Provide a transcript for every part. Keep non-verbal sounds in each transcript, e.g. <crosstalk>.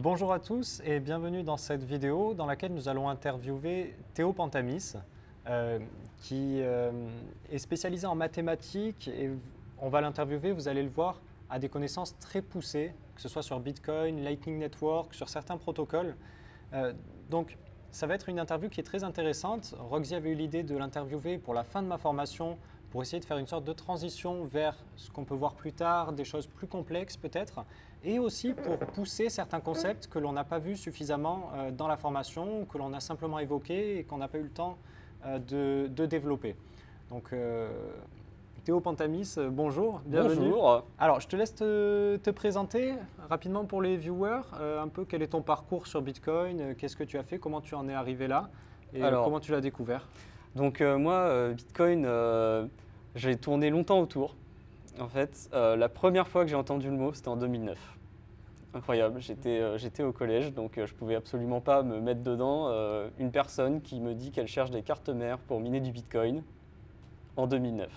Bonjour à tous et bienvenue dans cette vidéo dans laquelle nous allons interviewer Théo Pantamis euh, qui euh, est spécialisé en mathématiques et on va l'interviewer, vous allez le voir, à des connaissances très poussées, que ce soit sur Bitcoin, Lightning Network, sur certains protocoles. Euh, donc ça va être une interview qui est très intéressante. Roxy avait eu l'idée de l'interviewer pour la fin de ma formation pour essayer de faire une sorte de transition vers ce qu'on peut voir plus tard, des choses plus complexes peut-être, et aussi pour pousser certains concepts que l'on n'a pas vus suffisamment euh, dans la formation, que l'on a simplement évoqués et qu'on n'a pas eu le temps euh, de, développer. Donc, euh, Théo Pantamis, bonjour, bienvenue. Bonjour. Alors, je te laisse te, présenter rapidement pour les viewers, un peu quel est ton parcours sur Bitcoin, qu'est-ce que tu as fait, comment tu en es arrivé là, et comment tu l'as découvert. Donc moi, Bitcoin, j'ai tourné longtemps autour. En fait, euh, la première fois que j'ai entendu le mot, c'était en 2009. Incroyable, j'étais euh, au collège, donc euh, je ne pouvais absolument pas me mettre dedans. une personne qui me dit qu'elle cherche des cartes mères pour miner du Bitcoin en 2009.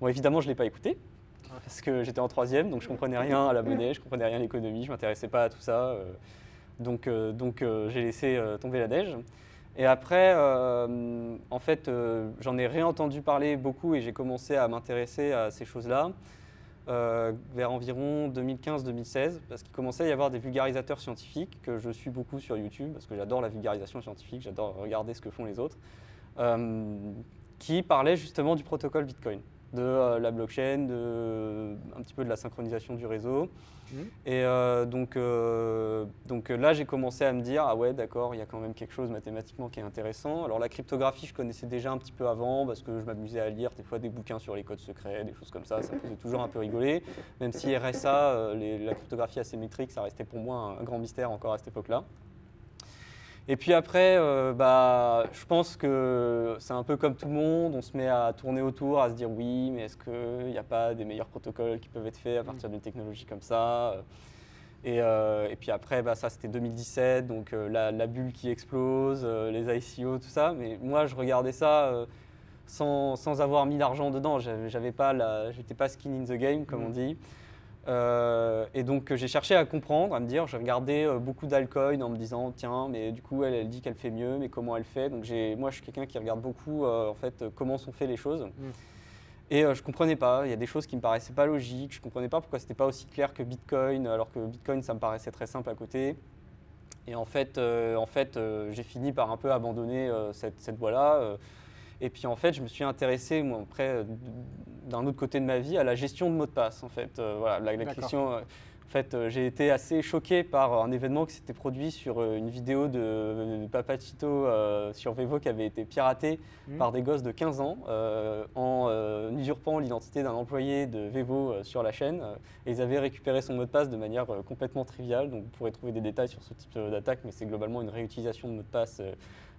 Bon, évidemment, je ne l'ai pas écouté, parce que j'étais en troisième, donc je ne comprenais rien à la monnaie, je ne comprenais rien à l'économie, je ne m'intéressais pas à tout ça. donc donc j'ai laissé tomber la neige. Et après, euh, en fait, euh, j'en ai réentendu parler beaucoup et j'ai commencé à m'intéresser à ces choses-là euh, vers environ 2015-2016, parce qu'il commençait à y avoir des vulgarisateurs scientifiques que je suis beaucoup sur YouTube, parce que j'adore la vulgarisation scientifique, j'adore regarder ce que font les autres, qui parlaient justement du protocole Bitcoin de euh, la blockchain, de, un petit peu de la synchronisation du réseau. Mmh. Et euh, donc, euh, donc là, j'ai commencé à me dire, ah ouais, d'accord, il y a quand même quelque chose mathématiquement qui est intéressant. Alors la cryptographie, je connaissais déjà un petit peu avant, parce que je m'amusais à lire des fois des bouquins sur les codes secrets, des choses comme ça, ça me faisait toujours un peu rigoler. Même si RSA, la cryptographie asymétrique, ça restait pour moi un grand mystère encore à cette époque-là. Et puis après, euh, bah, je pense que c'est un peu comme tout le monde, on se met à tourner autour, à se dire oui, mais est-ce qu'il n'y a pas des meilleurs protocoles qui peuvent être faits à partir d'une technologie comme ça et, euh, et, puis après, bah, ça c'était 2017, donc euh, la, bulle qui explose, les ICO, tout ça. Mais moi, je regardais ça sans, sans, avoir mis l'argent dedans. J'avais pas, j'étais pas skin in the game, comme on mmh. dit. Euh, et donc j'ai cherché à comprendre, à me dire, j'ai regardé euh, beaucoup d'alcool en me disant, tiens, mais du coup elle, elle dit qu'elle fait mieux, mais comment elle fait? Donc moi je suis quelqu'un qui regarde beaucoup euh, en fait comment sont faites les choses. Mm. Et je comprenais pas, il y a des choses qui me paraissaient pas logiques, je comprenais pas pourquoi c'était pas aussi clair que Bitcoin, alors que Bitcoin ça me paraissait très simple à côté. Et en fait, en fait j'ai fini par un peu abandonner cette, cette voie-là. Et puis en fait, je me suis intéressé, moi, après, euh, d'un autre côté de ma vie, à la gestion de mots de passe. En fait, euh, voilà, la, question. Euh, en fait, j'ai été assez choqué par un événement qui s'était produit sur une vidéo de, Papachito sur Vevo qui avait été piratée mmh. par des gosses de 15 ans en usurpant l'identité d'un employé de Vevo sur la chaîne. et ils avaient récupéré son mot de passe de manière complètement triviale. Donc vous pourrez trouver des détails sur ce type d'attaque, mais c'est globalement une réutilisation de mot de passe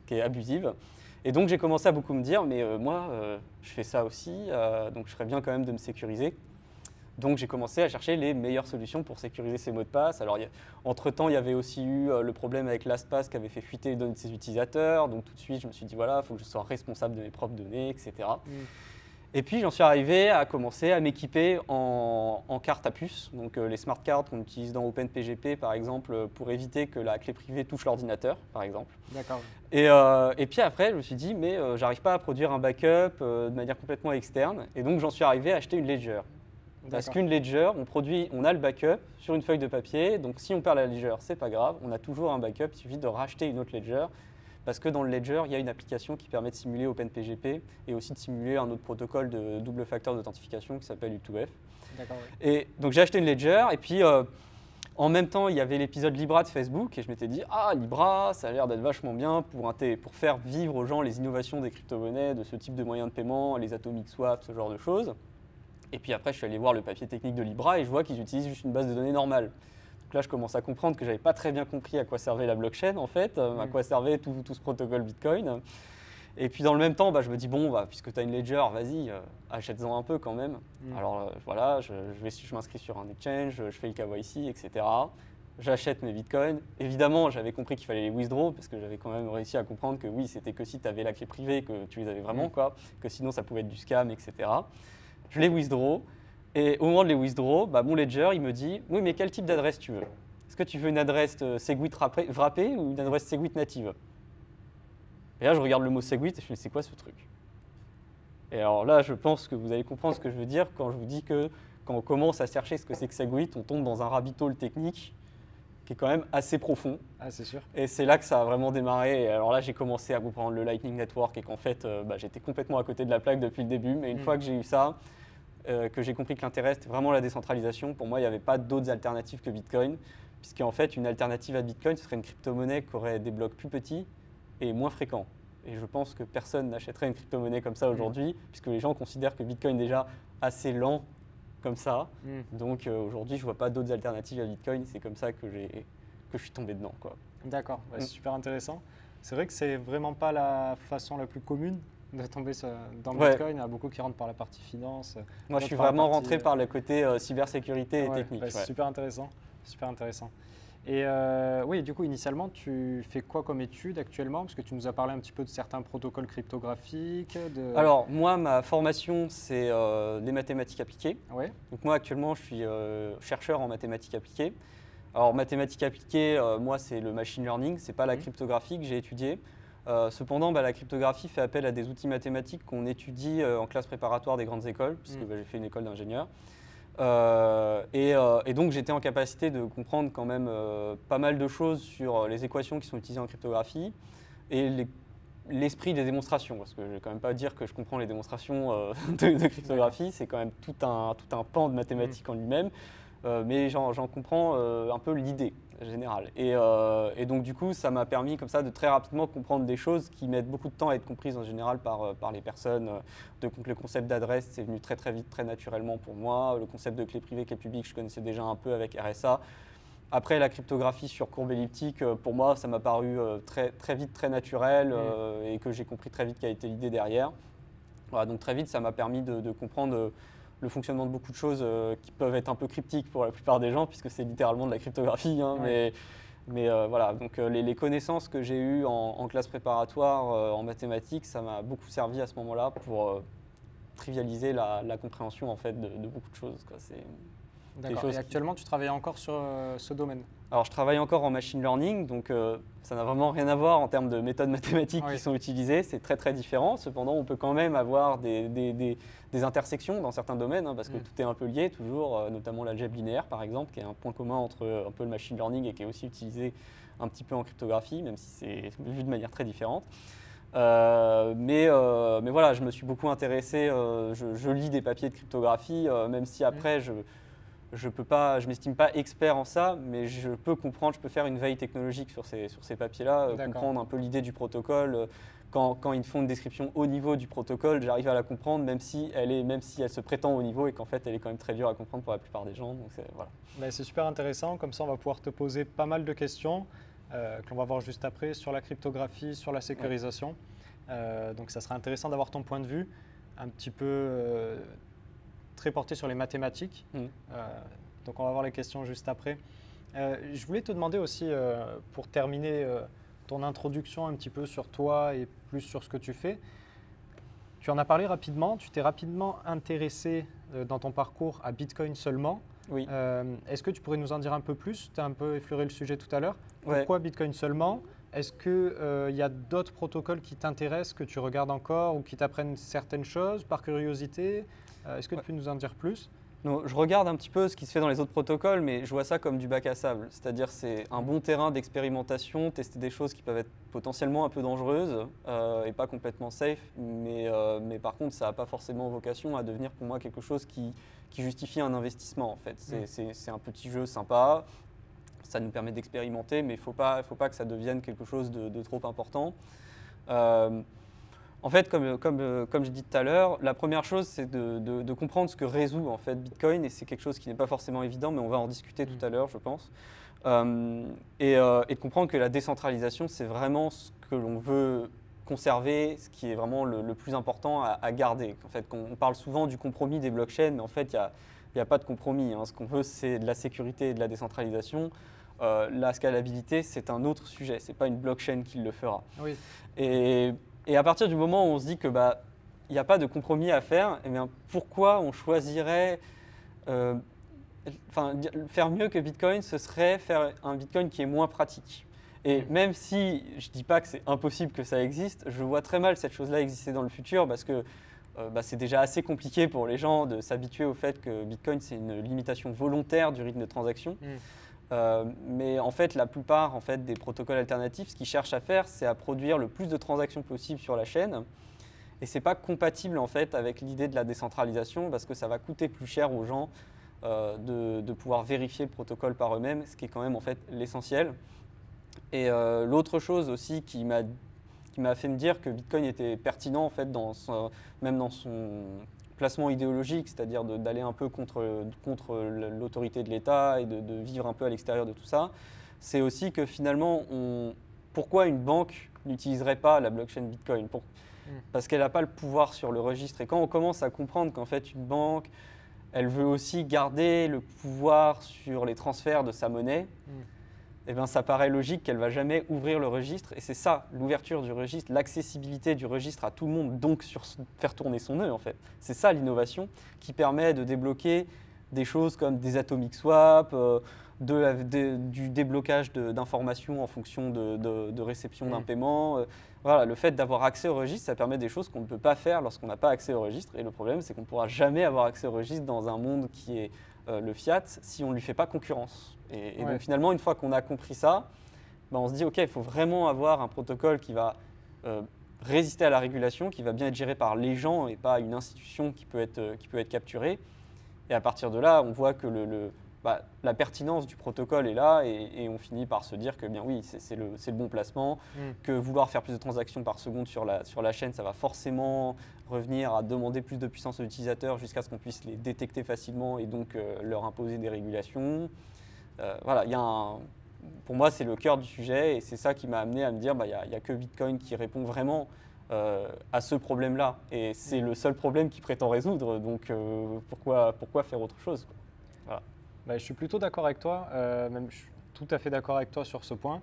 qui est abusive. Et donc j'ai commencé à beaucoup me dire, mais euh, moi, euh, je fais ça aussi, euh, donc je ferais bien quand même de me sécuriser. Donc j'ai commencé à chercher les meilleures solutions pour sécuriser ces mots de passe. Alors entre-temps, il y avait aussi eu le problème avec LastPass qui avait fait fuiter les données de ses utilisateurs. Donc tout de suite, je me suis dit, voilà, il faut que je sois responsable de mes propres données, etc. Et puis j'en suis arrivé à commencer à m'équiper en, carte à puce, donc euh, les smart cards qu'on utilise dans OpenPGP par exemple pour éviter que la clé privée touche l'ordinateur par exemple. D'accord. Et, euh, et, puis après je me suis dit mais euh, j'arrive pas à produire un backup de manière complètement externe. Et donc j'en suis arrivé à acheter une ledger. Parce qu'une ledger, on produit, on a le backup sur une feuille de papier, donc si on perd la ledger, c'est pas grave, on a toujours un backup, il suffit de racheter une autre ledger parce que dans le Ledger, il y a une application qui permet de simuler OpenPGP et aussi de simuler un autre protocole de double facteur d'authentification qui s'appelle U2F. Et donc j'ai acheté une Ledger et puis euh, en même temps, il y avait l'épisode Libra de Facebook et je m'étais dit ah Libra, ça a l'air d'être vachement bien pour, pour faire vivre aux gens les innovations des crypto-monnaies, de ce type de moyens de paiement, les atomic swaps, ce genre de choses. Et puis après, je suis allé voir le papier technique de Libra et je vois qu'ils utilisent juste une base de données normale là, je commence à comprendre que j'avais pas très bien compris à quoi servait la blockchain, en fait, euh, à mm. quoi servait tout, ce protocole Bitcoin. Et puis dans le même temps, bah, je me dis, bon, bah, puisque tu as une ledger, vas-y, euh, achète-en un peu quand même. Mm. Alors euh, voilà, je, je, je m'inscris sur un exchange, je fais le KYC, etc. J'achète mes bitcoins. Évidemment, j'avais compris qu'il fallait les withdraw parce que j'avais quand même réussi à comprendre que oui, c'était que si tu avais la clé privée que tu les avais vraiment, mm. quoi, que sinon ça pouvait être du scam, etc. Je les withdraw. Et au moment de les withdraw, bah, mon ledger, il me dit Oui, mais quel type d'adresse tu veux? Est-ce que tu veux une adresse Segwit wrappée ou une adresse Segwit native? Et là, je regarde le mot Segwit et je me dis, c'est quoi ce truc? Et alors là, je pense que vous allez comprendre ce que je veux dire quand je vous dis que quand on commence à chercher ce que c'est que Segwit, on tombe dans un rabbit hole technique qui est quand même assez profond. Ah, c'est sûr. Et c'est là que ça a vraiment démarré. Et alors là, j'ai commencé à comprendre le Lightning Network et qu'en fait, euh, bah, j'étais complètement à côté de la plaque depuis le début. Mais une mm. fois que j'ai eu ça, euh, que j'ai compris que l'intérêt c'était vraiment la décentralisation, pour moi, il n'y avait pas d'autres alternatives que Bitcoin. Puisqu'en fait, une alternative à Bitcoin, ce serait une crypto-monnaie qui aurait des blocs plus petits et moins fréquents. Et je pense que personne n'achèterait une crypto-monnaie comme ça mm. aujourd'hui, puisque les gens considèrent que Bitcoin est déjà assez lent comme ça. Mm. Donc euh, aujourd'hui, je ne vois pas d'autres alternatives à Bitcoin. C'est comme ça que, que je suis tombé dedans. D'accord, mm. c'est super intéressant. C'est vrai que c'est vraiment pas la façon la plus commune de tomber dans le Bitcoin. Il y a beaucoup qui rentrent par la partie finance. Moi, je suis vraiment rentré par le côté euh, cybersécurité et technique. c'est super intéressant. Super intéressant. Et euh, oui, du coup, initialement, tu fais quoi comme étude actuellement? Parce que tu nous as parlé un petit peu de certains protocoles cryptographiques. De... Alors, moi, ma formation, c'est euh, les mathématiques appliquées. Ouais. Donc, moi, actuellement, je suis euh, chercheur en mathématiques appliquées. Alors, mathématiques appliquées, moi, c'est le machine learning, c'est pas la mmh. cryptographie que j'ai étudiée. Cependant, bah, la cryptographie fait appel à des outils mathématiques qu'on étudie en classe préparatoire des grandes écoles, puisque mmh. bah, j'ai fait une école d'ingénieur. Euh, euh, et, donc j'étais en capacité de comprendre quand même euh, pas mal de choses sur les équations qui sont utilisées en cryptographie et l'esprit des démonstrations, parce que je ne vais quand même pas dire que je comprends les démonstrations <laughs> de, cryptographie, c'est quand même tout un, tout un pan de mathématiques en lui-même, mais j'en comprends un peu l'idée général. Euh, et, donc du coup, ça m'a permis comme ça de très rapidement comprendre des choses qui mettent beaucoup de temps à être comprises en général par, euh, par les personnes. Donc le concept d'adresse, c'est venu très très vite, très naturellement pour moi. Le concept de clé privée, clé publique, je connaissais déjà un peu avec RSA. Après, la cryptographie sur courbe elliptique, euh, pour moi, ça m'a paru très, très vite, très naturel mmh. et que j'ai compris très vite quelle était l'idée derrière. Voilà, donc très vite, ça m'a permis de, comprendre le fonctionnement de beaucoup de choses euh, qui peuvent être un peu cryptiques pour la plupart des gens, puisque c'est littéralement de la cryptographie. Hein, mais, mais euh, voilà, donc euh, les, connaissances que j'ai eues en, classe préparatoire en mathématiques, ça m'a beaucoup servi à ce moment-là pour trivialiser la, compréhension en fait de, beaucoup de choses. D'accord. Et actuellement, tu travailles encore sur ce domaine? Alors, je travaille encore en machine learning, donc euh, ça n'a vraiment rien à voir en termes de méthodes <laughs> mathématiques qui sont utilisées. C'est très très différent. Cependant, on peut quand même avoir des, des, intersections dans certains domaines, hein, parce que mm. tout est un peu lié, toujours, euh, notamment l'algèbre linéaire, par exemple, qui est un point commun entre euh, un peu le machine learning et qui est aussi utilisé un petit peu en cryptographie, même si c'est vu de manière très différente. mais, mais voilà, je me suis beaucoup intéressé, je, je, lis des papiers de cryptographie, même si après mm. je je peux pas, je m'estime pas expert en ça, mais je peux comprendre, je peux faire une veille technologique sur ces, sur ces papiers-là, euh, comprendre un peu l'idée du protocole. Euh, quand, quand, ils font une description au niveau du protocole, j'arrive à la comprendre, même si elle est, même si elle se prétend au niveau et qu'en fait elle est quand même très dure à comprendre pour la plupart des gens. Donc voilà. Ben, c'est super intéressant. Comme ça, on va pouvoir te poser pas mal de questions euh, que l'on va voir juste après sur la cryptographie, sur la sécurisation. donc, ça sera intéressant d'avoir ton point de vue un petit peu très porté sur les mathématiques. Mm. Euh, donc on va voir les questions juste après. Euh, je voulais te demander aussi, euh, pour terminer ton introduction un petit peu sur toi et plus sur ce que tu fais, tu en as parlé rapidement, tu t'es rapidement intéressé dans ton parcours à Bitcoin seulement. Oui. Est-ce que tu pourrais nous en dire un peu plus? Tu as un peu effleuré le sujet tout à l'heure. Pourquoi Bitcoin seulement? Est-ce qu'il y a d'autres protocoles qui t'intéressent, que tu regardes encore ou qui t'apprennent certaines choses par curiosité? euh, est-ce que tu peux nous en dire plus? Non, je regarde un petit peu ce qui se fait dans les autres protocoles, mais je vois ça comme du bac à sable. C'est-à-dire c'est un bon terrain d'expérimentation, tester des choses qui peuvent être potentiellement un peu dangereuses euh, et pas complètement safe, mais, euh, mais par contre ça n'a pas forcément vocation à devenir pour moi quelque chose qui, qui justifie un investissement en fait. C'est un petit jeu sympa, ça nous permet d'expérimenter, mais il ne faut pas, faut pas que ça devienne quelque chose de, de trop important. En fait, comme, comme, comme j'ai dit tout à l'heure, la première chose, c'est de, comprendre ce que résout en fait Bitcoin, et c'est quelque chose qui n'est pas forcément évident, mais on va en discuter tout à l'heure, je pense. Euh, euh, et, de comprendre que la décentralisation, c'est vraiment ce que l'on veut conserver, ce qui est vraiment le, plus important à, garder. En fait, on parle souvent du compromis des blockchains, mais en fait, il n'y a, pas de compromis. Hein. Ce qu'on veut, c'est de la sécurité et de la décentralisation. Euh, la scalabilité, c'est un autre sujet. Ce n'est pas une blockchain qui le fera. Oui. Et et à partir du moment où on se dit que bah il n'y a pas de compromis à faire, eh bien, pourquoi on choisirait euh, enfin, faire mieux que Bitcoin, ce serait faire un Bitcoin qui est moins pratique. Et mm. même si je ne dis pas que c'est impossible que ça existe, je vois très mal cette chose-là exister dans le futur parce que euh, bah, c'est déjà assez compliqué pour les gens de s'habituer au fait que Bitcoin, c'est une limitation volontaire du rythme de transaction. Mm. Euh, mais en fait, la plupart en fait, des protocoles alternatifs, ce qu'ils cherchent à faire, c'est à produire le plus de transactions possible sur la chaîne. Et ce n'est pas compatible en fait, avec l'idée de la décentralisation parce que ça va coûter plus cher aux gens euh, de, pouvoir vérifier le protocole par eux-mêmes, ce qui est quand même en fait l'essentiel. Et euh, l'autre chose aussi qui m'a qui m'a fait me dire que Bitcoin était pertinent en fait dans même dans son placement idéologique, c'est-à-dire d'aller un peu contre, contre l'autorité de l'État et de, vivre un peu à l'extérieur de tout ça, c'est aussi que finalement, on, pourquoi une banque n'utiliserait pas la blockchain Bitcoin Pour, hmm. Parce qu'elle n'a pas le pouvoir sur le registre. Et quand on commence à comprendre qu'en fait une banque, elle veut aussi garder le pouvoir sur les transferts de sa monnaie, mm. Eh bien, ça paraît logique qu'elle ne va jamais ouvrir le registre. Et c'est ça, l'ouverture du registre, l'accessibilité du registre à tout le monde, donc sur, faire tourner son nœud en fait. C'est ça l'innovation qui permet de débloquer des choses comme des atomic swaps, euh, de, du déblocage d'informations en fonction de, réception d'un mm. paiement. Euh, voilà, le fait d'avoir accès au registre, ça permet des choses qu'on ne peut pas faire lorsqu'on n'a pas accès au registre. Et le problème, c'est qu'on ne pourra jamais avoir accès au registre dans un monde qui est euh, le fiat si on ne lui fait pas concurrence. Et, donc finalement, une fois qu'on a compris ça, ben, on se dit, OK, il faut vraiment avoir un protocole qui va euh, résister à la régulation, qui va bien être géré par les gens et pas une institution qui peut être, qui peut être capturée. Et à partir de là, on voit que le bah, la pertinence du protocole est là et, on finit par se dire que bien oui, c'est le, bon placement, mm. que vouloir faire plus de transactions par seconde sur la, sur la chaîne, ça va forcément revenir à demander plus de puissance aux utilisateurs jusqu'à ce qu'on puisse les détecter facilement et donc euh, leur imposer des régulations. Euh, voilà, il y a pour moi, c'est le cœur du sujet et c'est ça qui m'a amené à me dire, bah, il n'y a, que Bitcoin qui répond vraiment euh, à ce problème-là. Et c'est le seul problème qu'il prétend résoudre, donc pourquoi, pourquoi faire autre chose bah, je suis plutôt d'accord avec toi, euh, même je suis tout à fait d'accord avec toi sur ce point.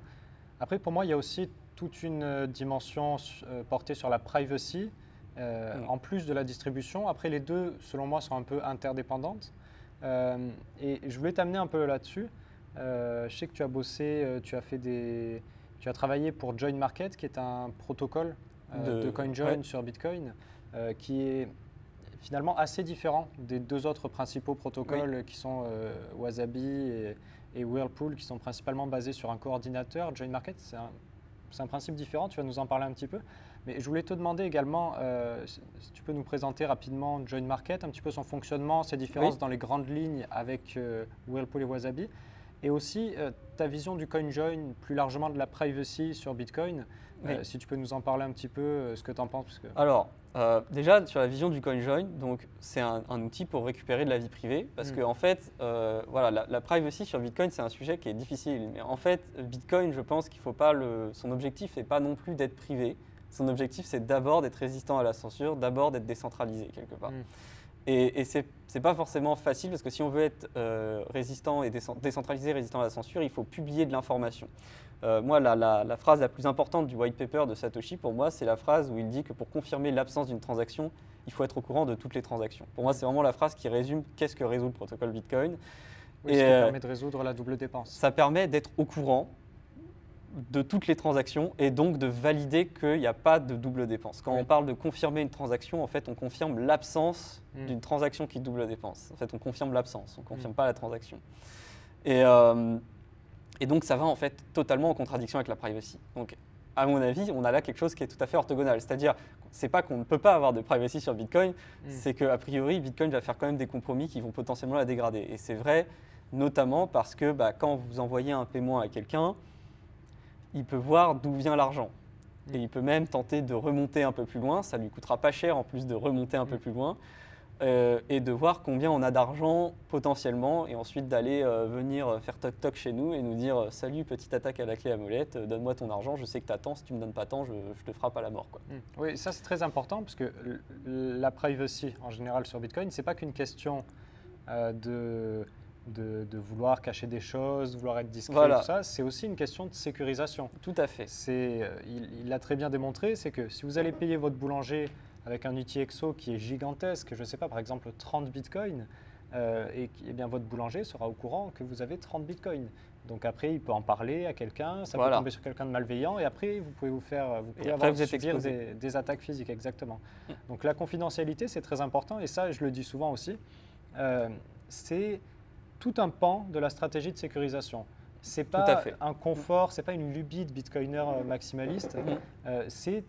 Après, pour moi, il y a aussi toute une euh, dimension euh, portée sur la privacy, mm. en plus de la distribution. Après, les deux, selon moi, sont un peu interdépendantes. et je voulais t'amener un peu là-dessus. Je sais que tu as bossé, tu as fait des, tu as travaillé pour Join Market, qui est un protocole de, CoinJoin sur Bitcoin, qui est finalement assez différent des deux autres principaux protocoles qui sont euh, Wasabi et, Whirlpool, qui sont principalement basés sur un coordinateur. Join Market, c'est un, principe différent, tu vas nous en parler un petit peu. Mais je voulais te demander également euh, si tu peux nous présenter rapidement Join Market, un petit peu son fonctionnement, ses différences dans les grandes lignes avec euh, Whirlpool et Wasabi, et aussi ta vision du CoinJoin, plus largement de la privacy sur Bitcoin. si tu peux nous en parler un petit peu, ce que tu en penses. que... Alors, euh, déjà, sur la vision du CoinJoin, c'est un, outil pour récupérer de la vie privée, parce mm. que en fait, euh, voilà, la, privacy sur Bitcoin, c'est un sujet qui est difficile. Mais en fait, Bitcoin, je pense qu'il faut pas le, son objectif n'est pas non plus d'être privé. Son objectif, c'est d'abord d'être résistant à la censure, d'abord d'être décentralisé quelque part. Mm. Et, et ce n'est pas forcément facile parce que si on veut être euh, résistant et décentralisé, résistant à la censure, il faut publier de l'information. Euh, moi, la, phrase la plus importante du white paper de Satoshi, pour moi, c'est la phrase où il dit que pour confirmer l'absence d'une transaction, il faut être au courant de toutes les transactions. Pour moi, c'est vraiment la phrase qui résume qu'est-ce que résout le protocole Bitcoin. Oui, et, ça euh, permet de résoudre la double dépense. Ça permet d'être au courant de toutes les transactions et donc de valider qu'il n'y a pas de double dépense. Quand on parle de confirmer une transaction, en fait, on confirme l'absence hmm. d'une transaction qui double dépense. En fait, on confirme l'absence, on ne confirme hmm. pas la transaction. Et, euh, et donc ça va en fait totalement en contradiction avec la privacy. Donc à mon avis, on a là quelque chose qui est tout à fait orthogonal. C'est-à-dire, c'est pas qu'on ne peut pas avoir de privacy sur Bitcoin, mm. c'est qu'a priori, Bitcoin va faire quand même des compromis qui vont potentiellement la dégrader. Et c'est vrai, notamment parce que bah, quand vous envoyez un paiement à quelqu'un, il peut voir d'où vient l'argent. Mm. Et il peut même tenter de remonter un peu plus loin. Ça lui coûtera pas cher en plus de remonter un peu mm. plus loin. Euh, et de voir combien on a d'argent potentiellement, et ensuite d'aller euh, venir faire toc-toc chez nous et nous dire euh, Salut, petite attaque à la clé à molette, donne-moi ton argent, je sais que tu attends, si tu me donnes pas tant, je, te frappe à la mort. Quoi. Mmh. Oui, ça c'est très important, parce que la privacy en général sur Bitcoin, c'est pas qu'une question de, de, vouloir cacher des choses, de vouloir être discret, tout ça, c'est aussi une question de sécurisation. Tout à fait. il l'a très bien démontré, c'est que si vous allez payer votre boulanger avec un outil EXO qui est gigantesque, je ne sais pas, par exemple 30 bitcoins, et, eh bien votre boulanger sera au courant que vous avez 30 bitcoins. Donc après, il peut en parler à quelqu'un, ça peut tomber sur quelqu'un de malveillant, et après, vous pouvez vous faire, vous pouvez avoir, subir des, attaques physiques, exactement. Mm. Donc la confidentialité, c'est très important, et ça, je le dis souvent aussi, euh, c'est tout un pan de la stratégie de sécurisation. C'est pas un confort, c'est pas une lubie de bitcoiner euh, maximaliste, mm. euh, c'est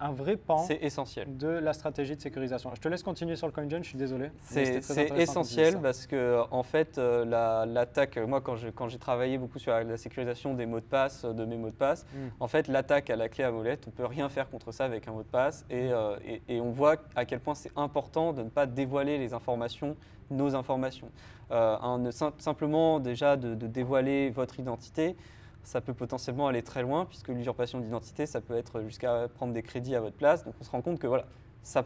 un vrai pan essentiel. de la stratégie de sécurisation. Je te laisse continuer sur le CoinJoin, je suis désolé. C'est essentiel parce que en fait, euh, l'attaque, moi quand j'ai quand travaillé beaucoup sur la, sécurisation des mots de passe, de mes mots de passe, hmm. en fait l'attaque à la clé à molette, on peut rien faire contre ça avec un mot de passe et, euh, et, on voit à quel point c'est important de ne pas dévoiler les informations, nos informations. Euh, simplement déjà de, de dévoiler votre identité, ça peut potentiellement aller très loin, puisque l'usurpation d'identité, ça peut être jusqu'à prendre des crédits à votre place. Donc on se rend compte que voilà, sa,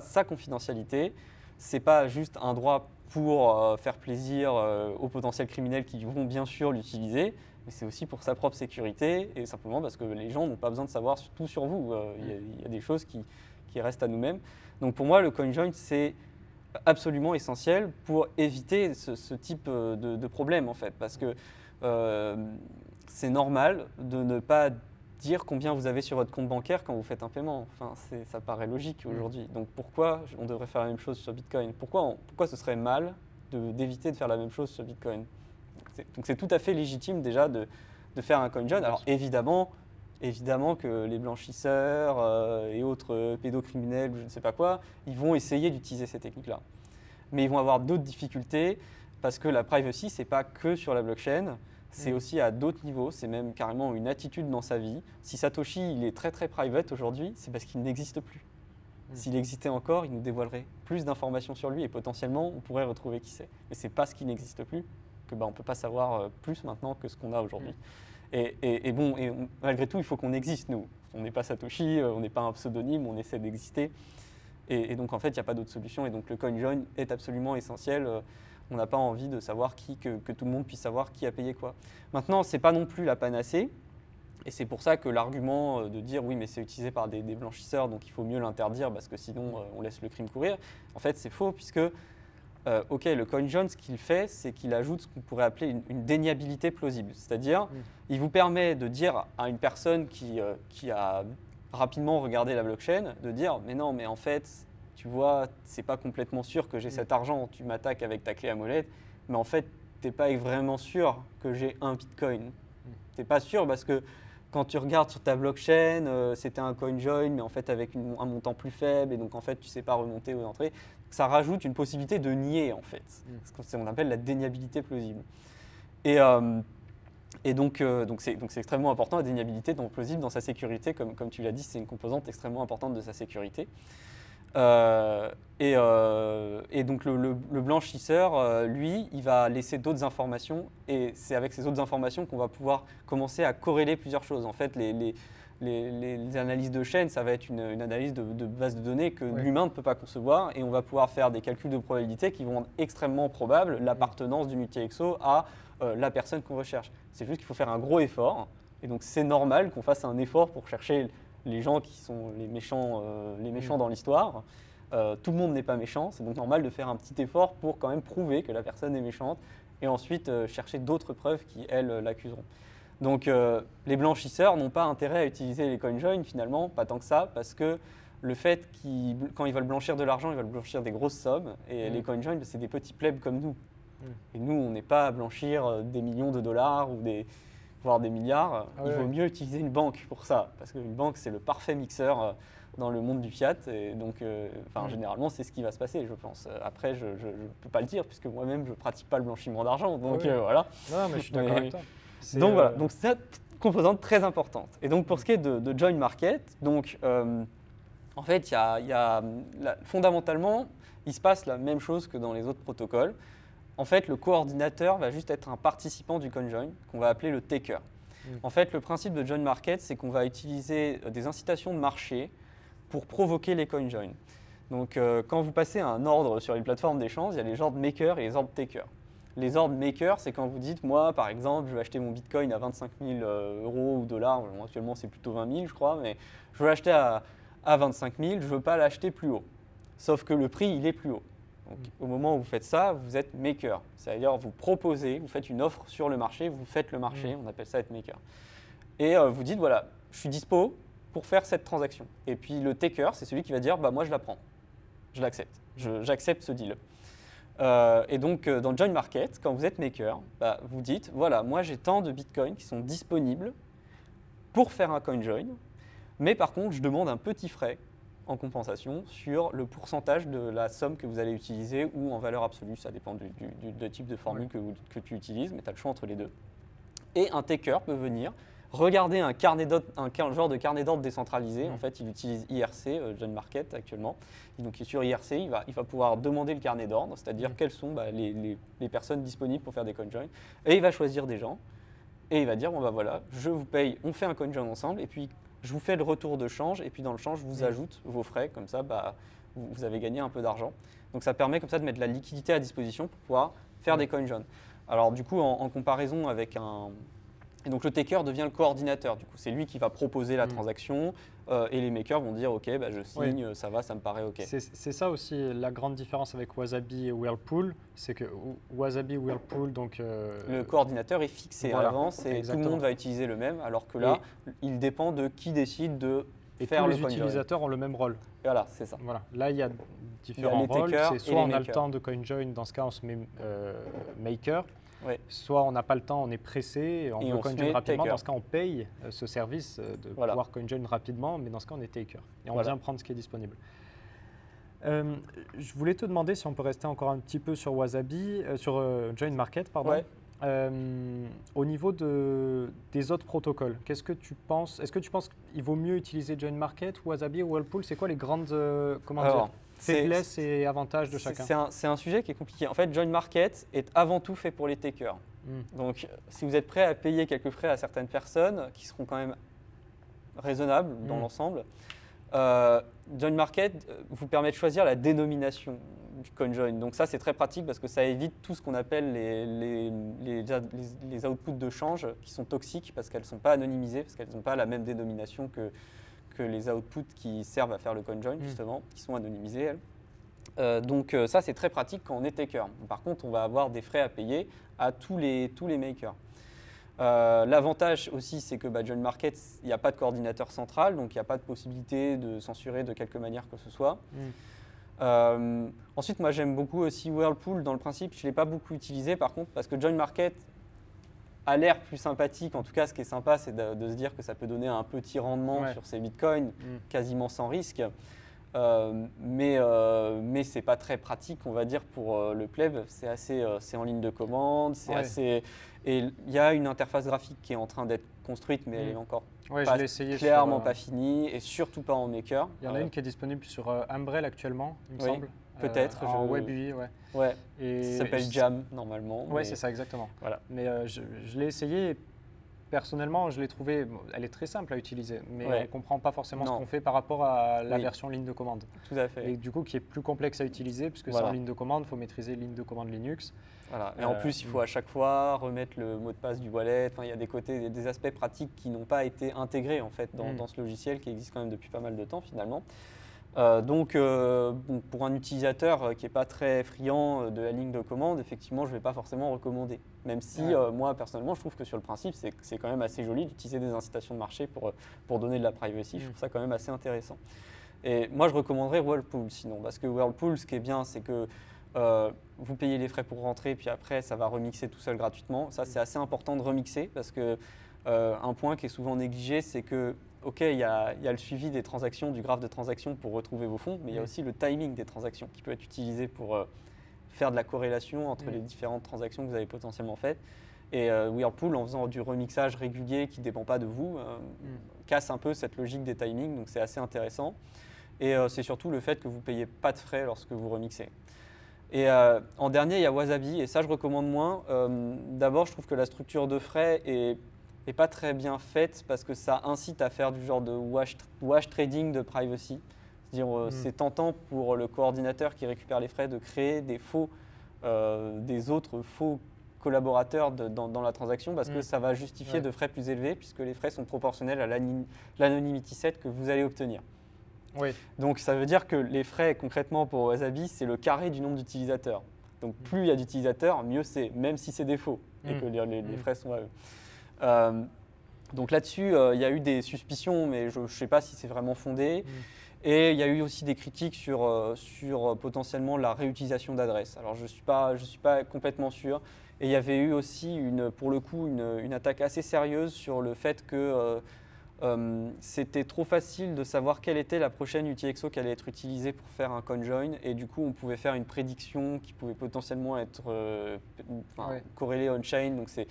sa, confidentialité, c'est pas juste un droit pour euh, faire plaisir euh, aux potentiels criminels qui vont bien sûr l'utiliser, mais c'est aussi pour sa propre sécurité, et simplement parce que les gens n'ont pas besoin de savoir tout sur vous. Euh, il y, a des choses qui, qui restent à nous-mêmes. Donc pour moi, le CoinJoin, c'est absolument essentiel pour éviter ce, type de, de, problème, en fait, parce que c'est normal de ne pas dire combien vous avez sur votre compte bancaire quand vous faites un paiement. Enfin, ça paraît logique mm. aujourd'hui. Donc pourquoi on devrait faire la même chose sur Bitcoin? Pourquoi, pourquoi ce serait mal d'éviter de, faire la même chose sur Bitcoin? Donc c'est tout à fait légitime déjà de, faire un coin join. Alors évidemment, évidemment que les blanchisseurs euh, et autres pédocriminels ou je ne sais pas quoi, ils vont essayer d'utiliser ces techniques-là. Mais ils vont avoir d'autres difficultés parce que la privacy, ce n'est pas que sur la blockchain c'est mm. aussi à d'autres niveaux, c'est même carrément une attitude dans sa vie. Si Satoshi il est très très private aujourd'hui, c'est parce qu'il n'existe plus. Mm. S'il existait encore, il nous dévoilerait plus d'informations sur lui et potentiellement on pourrait retrouver qui c'est. Mais c'est parce qu'il n'existe plus que bah, on ne peut pas savoir euh, plus maintenant que ce qu'on a aujourd'hui. Mm. Et, bon, et malgré tout, il faut qu'on existe nous. On n'est pas Satoshi, euh, on n'est pas un pseudonyme, on essaie d'exister. Et, donc en fait, il n'y a pas d'autre solution. Et donc le CoinJoin est absolument essentiel. On n'a pas envie de savoir qui, que, tout le monde puisse savoir qui a payé quoi. Maintenant, ce n'est pas non plus la panacée. Et c'est pour ça que l'argument euh, de dire oui, mais c'est utilisé par des, blanchisseurs, donc il faut mieux l'interdire parce que sinon euh, on laisse le crime courir, en fait c'est faux puisque, euh, ok, le CoinJoin, ce qu'il fait, c'est qu'il ajoute ce qu'on pourrait appeler une, déniabilité plausible. C'est-à-dire, il vous permet de dire à une personne qui, qui a rapidement regardé la blockchain, de dire mais non, mais en fait, tu vois, c'est pas complètement sûr que j'ai mm. cet argent, tu m'attaques avec ta clé à molette, mais en fait, tu n'es pas vraiment sûr que j'ai un bitcoin. Mm. Tu n'es pas sûr parce que quand tu regardes sur ta blockchain, euh, c'était un coin join, mais en fait avec un montant plus faible, et donc en fait tu sais pas remonter ou entrer. Ça rajoute une possibilité de nier en fait, mm. ce qu'on appelle la déniabilité plausible. Et, euh, et donc, euh, donc c'est extrêmement important la déniabilité plausible dans sa sécurité, comme, comme tu l'as dit, c'est une composante extrêmement importante de sa sécurité. Euh, euh, et, donc le, blanchisseur, euh, lui, il va laisser d'autres informations et c'est avec ces autres informations qu'on va pouvoir commencer à corréler plusieurs choses. En fait, les, les, analyses de chaîne, ça va être une, analyse de, base de données que l'humain ne peut pas concevoir et on va pouvoir faire des calculs de probabilité qui vont rendre extrêmement probable l'appartenance du multi-exo à la personne qu'on recherche. C'est juste qu'il faut faire un gros effort et donc c'est normal qu'on fasse un effort pour chercher les gens qui sont les méchants, euh, les méchants mm. dans l'histoire. Euh, tout le monde n'est pas méchant, c'est donc normal de faire un petit effort pour quand même prouver que la personne est méchante et ensuite euh, chercher d'autres preuves qui, elles, l'accuseront. Donc les blanchisseurs n'ont pas intérêt à utiliser les CoinJoin finalement, pas tant que ça, parce que le fait qu'ils, quand ils veulent blanchir de l'argent, ils veulent blanchir des grosses sommes, et mm. les CoinJoin, c'est des petits plebs comme nous. Mm. Et nous, on n'est pas à blanchir des millions de dollars ou des, voire des milliards, ah il vaut mieux utiliser une banque pour ça. Parce qu'une banque, c'est le parfait mixeur euh, dans le monde du fiat. Et donc, euh, enfin, généralement, c'est ce qui va se passer, je pense. Après, je ne peux pas le dire, puisque moi-même, je ne pratique pas le blanchiment d'argent. Donc, euh, voilà. Non, mais je suis d'accord avec toi. Donc, voilà. Donc, c'est une composante très importante. Et donc, pour ce qui est de, join market, donc, en fait, il y a, y a fondamentalement, il se passe la même chose que dans les autres protocoles en fait, le coordinateur va juste être un participant du conjoin qu'on va appeler le taker. Mm. En fait, le principe de join market, c'est qu'on va utiliser euh, des incitations de marché pour provoquer les coinjoins. Donc, euh, quand vous passez un ordre sur une plateforme d'échange, il y a les ordres makers et les ordres takers. Les ordres makers, c'est quand vous dites, moi, par exemple, je vais acheter mon bitcoin à 25 000 euh, euros ou dollars, actuellement c'est plutôt 20 000, je crois, mais je veux l'acheter à, à 25 000, je ne veux pas l'acheter plus haut. Sauf que le prix, il est plus haut. Donc, au moment où vous faites ça, vous êtes maker. C'est-à-dire, vous proposez, vous faites une offre sur le marché, vous faites le marché, on appelle ça être maker. Et euh, vous dites, voilà, je suis dispo pour faire cette transaction. Et puis le taker, c'est celui qui va dire, bah, moi je la prends, je l'accepte, j'accepte ce deal. Euh, et donc, euh, dans join market, quand vous êtes maker, bah, vous dites, voilà, moi j'ai tant de bitcoins qui sont disponibles pour faire un coin join, mais par contre, je demande un petit frais en compensation sur le pourcentage de la somme que vous allez utiliser ou en valeur absolue, ça dépend du, du- du- du type de formule que, vous- que tu utilises, mais tu as le choix entre les deux. Et un taker peut venir regarder un, carnet un genre de carnet d'ordre décentralisé. Mm. En fait, il utilise IRC, euh, John Market actuellement. Et donc, il est sur IRC, il va, il va pouvoir demander le carnet d'ordre, c'est-à-dire Mm. quelles sont bah, les, les- les personnes disponibles pour faire des coin joins. Et il va choisir des gens. Et il va dire, bon bah voilà, je vous paye, on fait un coin join ensemble, et puis je vous fais le retour de change, et puis dans le change, je vous Mm. ajoute vos frais, comme ça, bah, vous, vous avez gagné un peu d'argent. Donc ça permet comme ça de mettre de la liquidité à disposition pour pouvoir faire Mm. des coin joins. Alors du coup, en, en comparaison avec un... Et donc le taker devient le coordinateur, du coup, c'est lui qui va proposer la Mm. transaction, euh, et les makers vont dire, ok, bah, je Oui. signe, ça va, ça me paraît ok. C'est ça aussi la grande différence avec Wasabi et Whirlpool, c'est que Wasabi Whirlpool, donc euh, Le coordinateur est fixé Voilà, à l'avance et tout le monde va utiliser le même, alors que là, il dépend de qui décide de et faire tous le les join. utilisateurs ont le même rôle. Voilà, c'est ça. Voilà. Là, il y a différents les rôles. takers C'est soit on a le temps de CoinJoin, dans ce cas, on se met euh, maker. Soit on n'a pas le temps, on est pressé, on Et veut on CoinJoin rapidement. Dans ce cas, on paye euh, ce service euh, de Voilà. pouvoir CoinJoin rapidement, mais dans ce cas, on est taker. Et on Voilà. vient prendre ce qui est disponible. Euh, je voulais te demander si on peut rester encore un petit peu sur Wasabi, euh, sur euh, Join Market, pardon. Ouais. Au niveau de, des autres protocoles, qu'est-ce que tu penses? Est-ce que tu penses qu'il vaut mieux utiliser Join Market, Wasabi ou Whirlpool? C'est quoi les grandes comment Alors, dire, faiblesses et avantages de chacun C'est un, sujet qui est compliqué. En fait, Join Market est avant tout fait pour les takers. Hmm. Donc, si vous êtes prêt à payer quelques frais à certaines personnes, qui seront quand même raisonnables dans Mm. l'ensemble, euh, Join Market euh, vous permet de choisir la dénomination du CoinJoin. Donc ça, c'est très pratique parce que ça évite tout ce qu'on appelle les, les, les, les- les outputs de change qui sont toxiques parce qu'elles ne sont pas anonymisées, parce qu'elles n'ont pas la même dénomination que, que les outputs qui servent à faire le CoinJoin, Mm. justement, qui sont anonymisées, elles. Euh, donc euh, ça, c'est très pratique quand on est taker. Par contre, on va avoir des frais à payer à tous les, tous les makers. Euh, L'avantage aussi, c'est que bah, Market, il n'y a pas de coordinateur central, donc il n'y a pas de possibilité de censurer de quelque manière que ce soit. Mm. Euh, ensuite, moi j'aime beaucoup aussi Whirlpool dans le principe. Je ne l'ai pas beaucoup utilisé par contre, parce que Join Market a l'air plus sympathique. En tout cas, ce qui est sympa, c'est de, de se dire que ça peut donner un petit rendement Ouais. sur ces bitcoins, Mm. quasiment sans risque. Euh, mais euh, mais c'est pas très pratique, on va dire, pour euh, le pleb. C'est assez, euh, c'est en ligne de commande, c'est Ouais. assez. Et il y a une interface graphique qui est en train d'être construite, mais Mm. elle est encore Ouais, pas- je essayé. clairement euh, pas finie et surtout pas en maker. Il y en a Euh, une qui est disponible sur euh, Umbrel actuellement, il me Oui, semble. peut-être, Euh, en je- Web UI, ouais. Ouais, Et ça s'appelle je- Jam normalement. Ouais, mais- c'est ça, exactement. Voilà. Mais euh, je, je l'ai essayé. Personnellement, je l'ai trouvé. bon, elle est très simple à utiliser, mais Ouais. on ne comprend pas forcément Non. ce qu'on fait par rapport à la Oui. version ligne de commande. Tout à fait. Et du coup, qui est plus complexe à utiliser, puisque c'est en ligne de commande, il faut maîtriser ligne de commande Linux. Voilà. Et en Euh, plus, il faut mm. à chaque fois remettre le mot de passe du wallet. Enfin, il y a des côtés, des aspects pratiques qui n'ont pas été intégrés en fait dans, Mm. dans ce logiciel qui existe quand même depuis pas mal de temps finalement. Euh, donc, euh, pour un utilisateur qui n'est pas très friand de la ligne de commande, effectivement, je ne vais pas forcément recommander. Même si, Ouais. euh, moi, personnellement, je trouve que sur le principe, c'est quand même assez joli d'utiliser des incitations de marché pour, pour donner de la privacy. Je Mm. trouve ça quand même assez intéressant. Et moi, je recommanderais Whirlpool sinon, parce que Whirlpool, ce qui est bien, c'est que euh, vous payez les frais pour rentrer, puis après, ça va remixer tout seul gratuitement. Ça, c'est assez important de remixer, parce que euh, un point qui est souvent négligé, c'est que, OK, il y, a il y a le suivi des transactions, du graphe de transactions pour retrouver vos fonds, mais il y a Mm. aussi le timing des transactions qui peut être utilisé pour euh, faire de la corrélation entre Mm. les différentes transactions que vous avez potentiellement faites. Et Whirlpool, en faisant du remixage régulier qui ne dépend pas de vous, euh, casse un peu cette logique des timings, donc c'est assez intéressant. Et c'est surtout le fait que vous ne payez pas de frais lorsque vous remixez. Et euh, en dernier, il y a Wasabi, et ça je recommande moins. Euh, D'abord, je trouve que la structure de frais est, est pas très bien faite parce que ça incite à faire du genre de wash, wash trading de privacy. C'est-à-dire, euh, Mm. c'est tentant pour le coordinateur qui récupère les frais de créer des faux, des autres faux collaborateurs de- dans, dans la transaction parce que Mm. ça va justifier Ouais. de frais plus élevés puisque les frais sont proportionnels à l'anonymity set que vous allez obtenir. Oui. Donc ça veut dire que les frais concrètement pour Wasabi, c'est le carré du nombre d'utilisateurs. Donc plus il y a d'utilisateurs, mieux c'est, même si c'est des faux et Mm. que les, les- les Mm. frais sont à eux. Euh, donc là-dessus, euh, il y a eu des suspicions, mais je ne sais pas si c'est vraiment fondé. Mm. Et il y a eu aussi des critiques sur, euh, sur potentiellement la réutilisation d'adresses. Alors je ne suis, pas- je suis pas complètement sûr. Et il y avait eu aussi, une, pour le coup, une, une attaque assez sérieuse sur le fait que euh, c'était trop facile de savoir quelle était la prochaine UTXO qui allait être utilisée pour faire un conjoin. Et du coup, on pouvait faire une prédiction qui pouvait potentiellement être euh, enfin, Ouais. corrélée on-chain. Donc c'est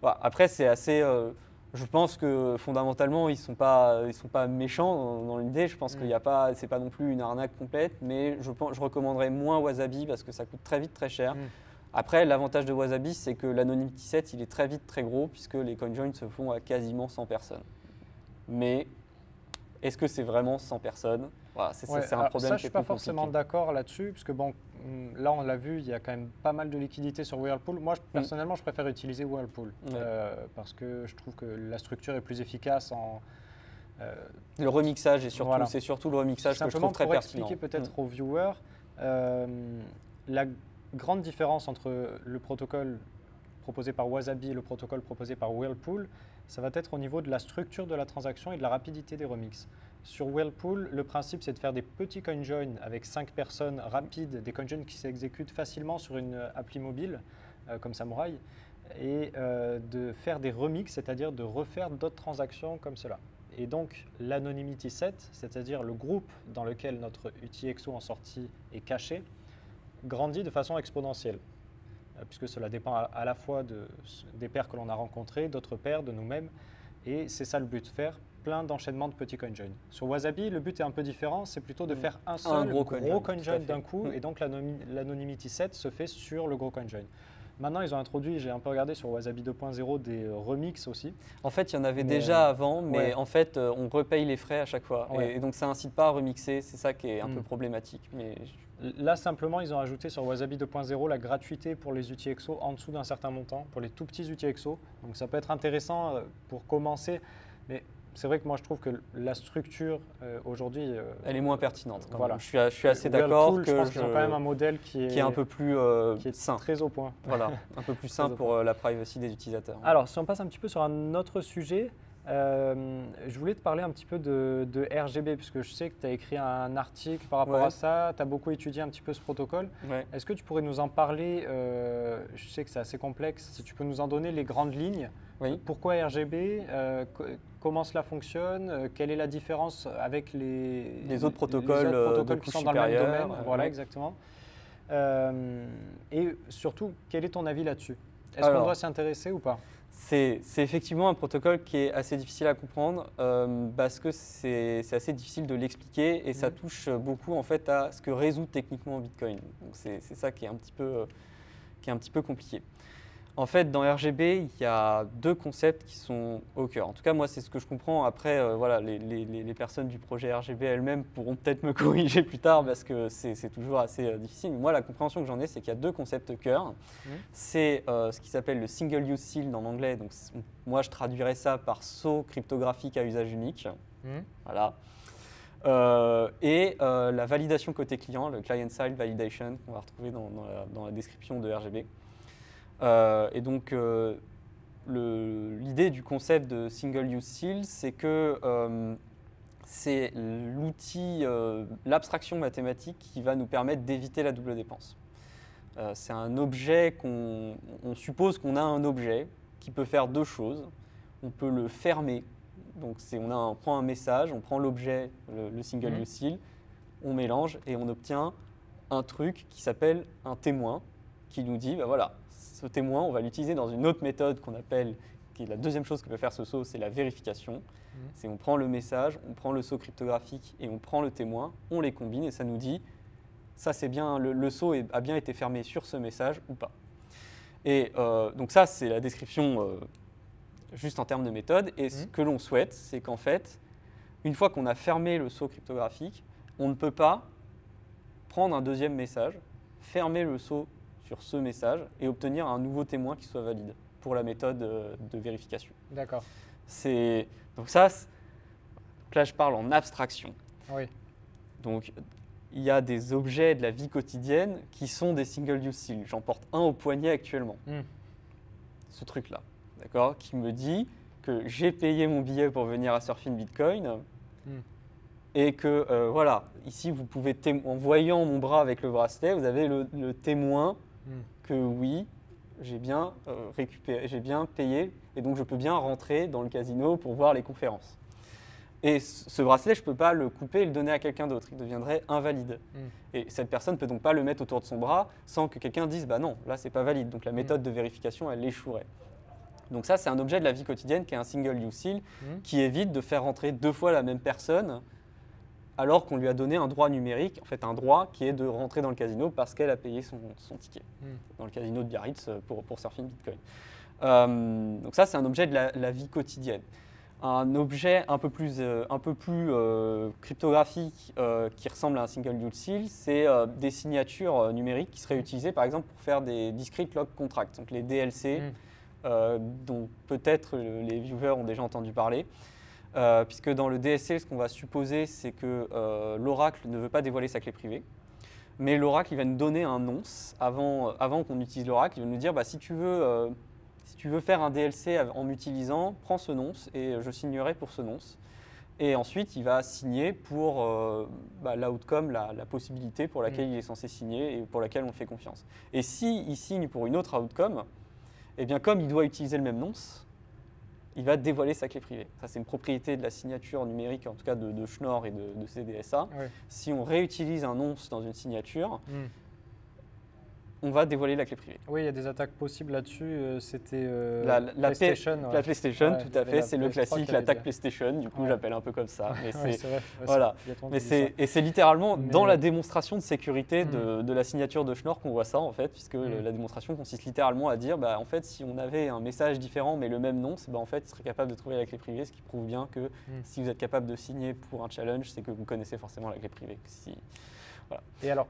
voilà. Après, c'est assez. euh, je pense que fondamentalement, ils sont pas, ils sont pas méchants dans, dans l'idée. Je pense Mm. qu'il n'y a pas, c'est pas non plus une arnaque complète, mais je pense, je recommanderais moins Wasabi parce que ça coûte très vite très cher. Mm. Après, l'avantage de Wasabi, c'est que l'anonymity set, il est très vite très gros puisque les coinjoins se font à quasiment 100 personnes. Mais est-ce que c'est vraiment 100 personnes? Voilà, c'est Ouais, c'est un problème ça, je est suis pas forcément compliqué. d'accord là-dessus, puisque bon, hum, là, on l'a vu, il y a quand même pas mal de liquidités sur Whirlpool. Moi, je- personnellement, je préfère utiliser Whirlpool euh, parce que je trouve que la structure est plus efficace en. euh, Le remixage et surtout, Voilà. c'est surtout le remixage que je trouve très pour pertinent. expliquer peut-être Mm. aux viewers euh, la grande différence entre le protocole proposé par Wasabi et le protocole proposé par Whirlpool, ça va être au niveau de la structure de la transaction et de la rapidité des remixes. Sur Whirlpool, le principe c'est de faire des petits coinjoins avec 5 personnes rapides, des coinjoins qui s'exécutent facilement sur une appli mobile euh, comme Samurai, et euh, de faire des remixes, c'est-à-dire de refaire d'autres transactions comme cela. Et donc l'anonymity set, c'est-à-dire le groupe dans lequel notre UTXO en sortie est caché, grandit de façon exponentielle, euh, puisque cela dépend à, la fois de, des paires que l'on a rencontrées, d'autres paires, de nous-mêmes, et c'est ça le but, faire plein d'enchaînements de petits coinjoins. Sur Wasabi, le but est un peu différent, c'est plutôt de Mm. faire un seul gros gros, coinjoin, d'un coup, Mm. et donc l'anonymity set se fait sur le gros coinjoin. Maintenant, ils ont introduit, j'ai un peu regardé sur Wasabi 2.0, des euh, remixes aussi. En fait, il y en avait Mais, déjà euh, avant, mais ouais. en fait, euh, on repaye les frais à chaque fois. Et- Ouais. Et, donc, ça incite pas à remixer. C'est ça qui est un Mm. peu problématique. Mais Là, simplement, ils ont ajouté sur Wasabi 2.0 la gratuité pour les UTXO en dessous d'un certain montant, pour les tout petits UTXO. Donc ça peut être intéressant euh, pour commencer, mais c'est vrai que moi je trouve que la structure euh, aujourd'hui. euh, elle est moins pertinente. quand Voilà. même. Je suis, je suis assez d'accord que Je pense qu'ils ont je- quand même un modèle qui est, qui est un peu plus euh, qui est sain. très au point. Voilà, <laughs> un peu plus sain pour la privacy des utilisateurs. Alors, si on passe un petit peu sur un autre sujet, euh, je voulais te parler un petit peu de, de RGB, puisque je sais que tu as écrit un article par rapport Ouais. à ça, tu as beaucoup étudié un petit peu ce protocole. Ouais. Est-ce que tu pourrais nous en parler euh, Je sais que c'est assez complexe. Si tu peux nous en donner les grandes lignes. Oui. Pourquoi RGB euh, co- Comment cela fonctionne Quelle est la différence avec les, Les autres protocoles, autres de protocoles qui sont dans le même domaine Voilà, ouais. exactement. Et surtout, quel est ton avis là-dessus? Est-ce qu'on doit s'y intéresser ou pas? C'est effectivement un protocole qui est assez difficile à comprendre euh, parce que c'est assez difficile de l'expliquer et ça Mhm. touche beaucoup en fait à ce que résout techniquement Bitcoin. Donc c'est c'est ça qui est un petit peu euh, qui est un petit peu compliqué. En fait, dans RGB, il y a deux concepts qui sont au cœur. En tout cas, moi, c'est ce que je comprends. Après, euh, voilà, les, les- les- les personnes du projet RGB elles-mêmes pourront peut-être me <laughs> corriger plus tard parce que c'est toujours assez euh, difficile. Mais moi, la compréhension que j'en ai, c'est qu'il y a deux concepts cœur. Mhm. C'est euh, ce qui s'appelle le single use sealed en anglais. Donc, moi, je traduirais ça par sceau cryptographique à usage unique. Voilà. Euh, et euh, la validation côté client, le client-side validation, qu'on va retrouver dans, dans la, dans la description de RGB. Euh, et donc, euh, l'idée du concept de single use seal, c'est que euh, c'est l'outil, l'abstraction mathématique qui va nous permettre d'éviter la double dépense. C'est un objet qu'on on suppose qu'on a un objet qui peut faire deux choses. On peut le fermer donc on, a un- on prend un message, on prend l'objet, le, le single Mhm. use seal, on mélange et on obtient un truc qui s'appelle un témoin qui nous dit, bah voilà, ce témoin, on va l'utiliser dans une autre méthode qu'on appelle, qui est la deuxième chose que peut faire ce saut, c'est la vérification. C'est on prend le message, on prend le saut cryptographique et on prend le témoin, on les combine et ça nous dit, ça c'est bien, le, le saut a bien été fermé sur ce message ou pas. Et euh, donc ça c'est la description euh, juste en termes de méthode. Et ce Mhm. que l'on souhaite, c'est qu'en fait, une fois qu'on a fermé le saut cryptographique, on ne peut pas prendre un deuxième message, fermer le saut sur ce message et obtenir un nouveau témoin qui soit valide pour la méthode euh, de vérification. D'accord. C'est donc ça. donc là, je parle en abstraction. Oui. Donc, il y a des objets de la vie quotidienne qui sont des single-use seals. J'en porte un au poignet actuellement. Hmm. Ce truc-là, d'accord Qui me dit que j'ai payé mon billet pour venir à Surfing Bitcoin Hmm. et que, euh, voilà, ici, vous pouvez, en voyant mon bras avec le bracelet, vous avez le, le témoin Hmm. que oui, j'ai bien euh, récupéré, j'ai bien payé et donc je peux bien rentrer dans le casino pour voir les conférences. Et ce ce bracelet, je ne peux pas le couper et le donner à quelqu'un d'autre, il deviendrait invalide. Mm. Et cette personne ne peut donc pas le mettre autour de son bras sans que quelqu'un dise bah non, là c'est pas valide. Donc Mm. la méthode de vérification, elle échouerait. Donc ça, c'est un objet de la vie quotidienne qui est un single use seal qui évite de faire rentrer deux fois la même personne alors qu'on lui a donné un droit numérique, en fait un droit qui est de rentrer dans le casino parce qu'elle a payé son, son ticket Hmm. dans le casino de Biarritz euh, pour, pour Surfing Bitcoin. Euh, donc ça, c'est un objet de la, la vie quotidienne. Un objet un peu plus, euh, un peu plus euh, cryptographique qui ressemble à un single use seal, c'est des signatures numériques qui seraient utilisées par exemple pour faire des discrete log contracts, donc les DLC, Hmm. dont peut-être les viewers ont déjà entendu parler. Euh, puisque dans le DSC, ce qu'on va supposer, c'est que euh, l'oracle ne veut pas dévoiler sa clé privée. Mais l'oracle, il va nous donner un nonce avant, euh, avant qu'on utilise l'oracle. Il va nous dire bah, si, tu veux, si tu veux faire un DLC en m'utilisant, prends ce nonce et je signerai pour ce nonce. Et ensuite, il va signer pour euh, bah, l'outcome, la, la possibilité pour laquelle il est censé signer et pour laquelle on fait confiance. Et si il signe pour une autre outcome, eh bien, comme il doit utiliser le même nonce, il va dévoiler sa clé privée. Ça, c'est une propriété de la signature numérique, en tout cas de, de Schnorr et de, de CDSA. Si on réutilise un nonce dans une signature, Hmm. On va dévoiler la clé privée. Oui, il y a des attaques possibles là-dessus. euh, C'était euh, La- la- la PlayStation. ouais. La PlayStation, Ouais, tout à fait, c'est le PS3 classique, l'attaque. PlayStation. Du coup, Ouais. j'appelle un peu comme ça. Mais <laughs> c'est- voilà. Mais c'est, et c'est littéralement Mais- dans la démonstration de sécurité Mm. de, de la signature de Schnorr qu'on voit ça, en fait, puisque Mm. la démonstration consiste littéralement à dire, bah, en fait, si on avait un message différent mais le même nom, c'est, bah, en fait, il serait capable de trouver la clé privée, ce qui prouve bien que si vous êtes capable de signer pour un challenge, c'est que vous connaissez forcément la clé privée. Si- Et alors,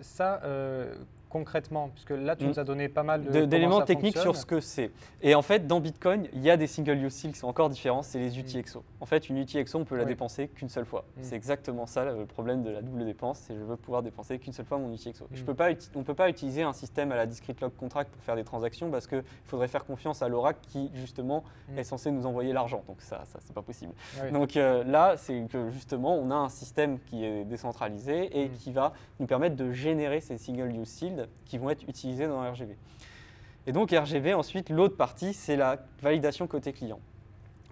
ça, euh, concrètement, puisque là, tu Mm. nous as donné pas mal d'éléments techniques fonctionne. sur ce que c'est. Et en fait, dans Bitcoin, il y a des single use seals qui sont encore différents, c'est les UTXO. En fait, une UTXO, on peut la Oui. dépenser qu'une seule fois. Mm. C'est exactement ça le problème de la double dépense, c'est je veux pouvoir dépenser qu'une seule fois mon UTXO. Je Mm. peux pas on ne peut pas utiliser un système à la discrete log contract pour faire des transactions parce qu'il faudrait faire confiance à l'oracle qui, justement, Mm. est censé nous envoyer l'argent. Donc ça, ça c'est pas possible. Oui. Donc euh, là, c'est que justement, on a un système qui est décentralisé et Mm. qui va nous permettre de générer ces single use seals qui vont être utilisés dans RGB. Et donc RGB, ensuite, l'autre partie, c'est la validation côté client.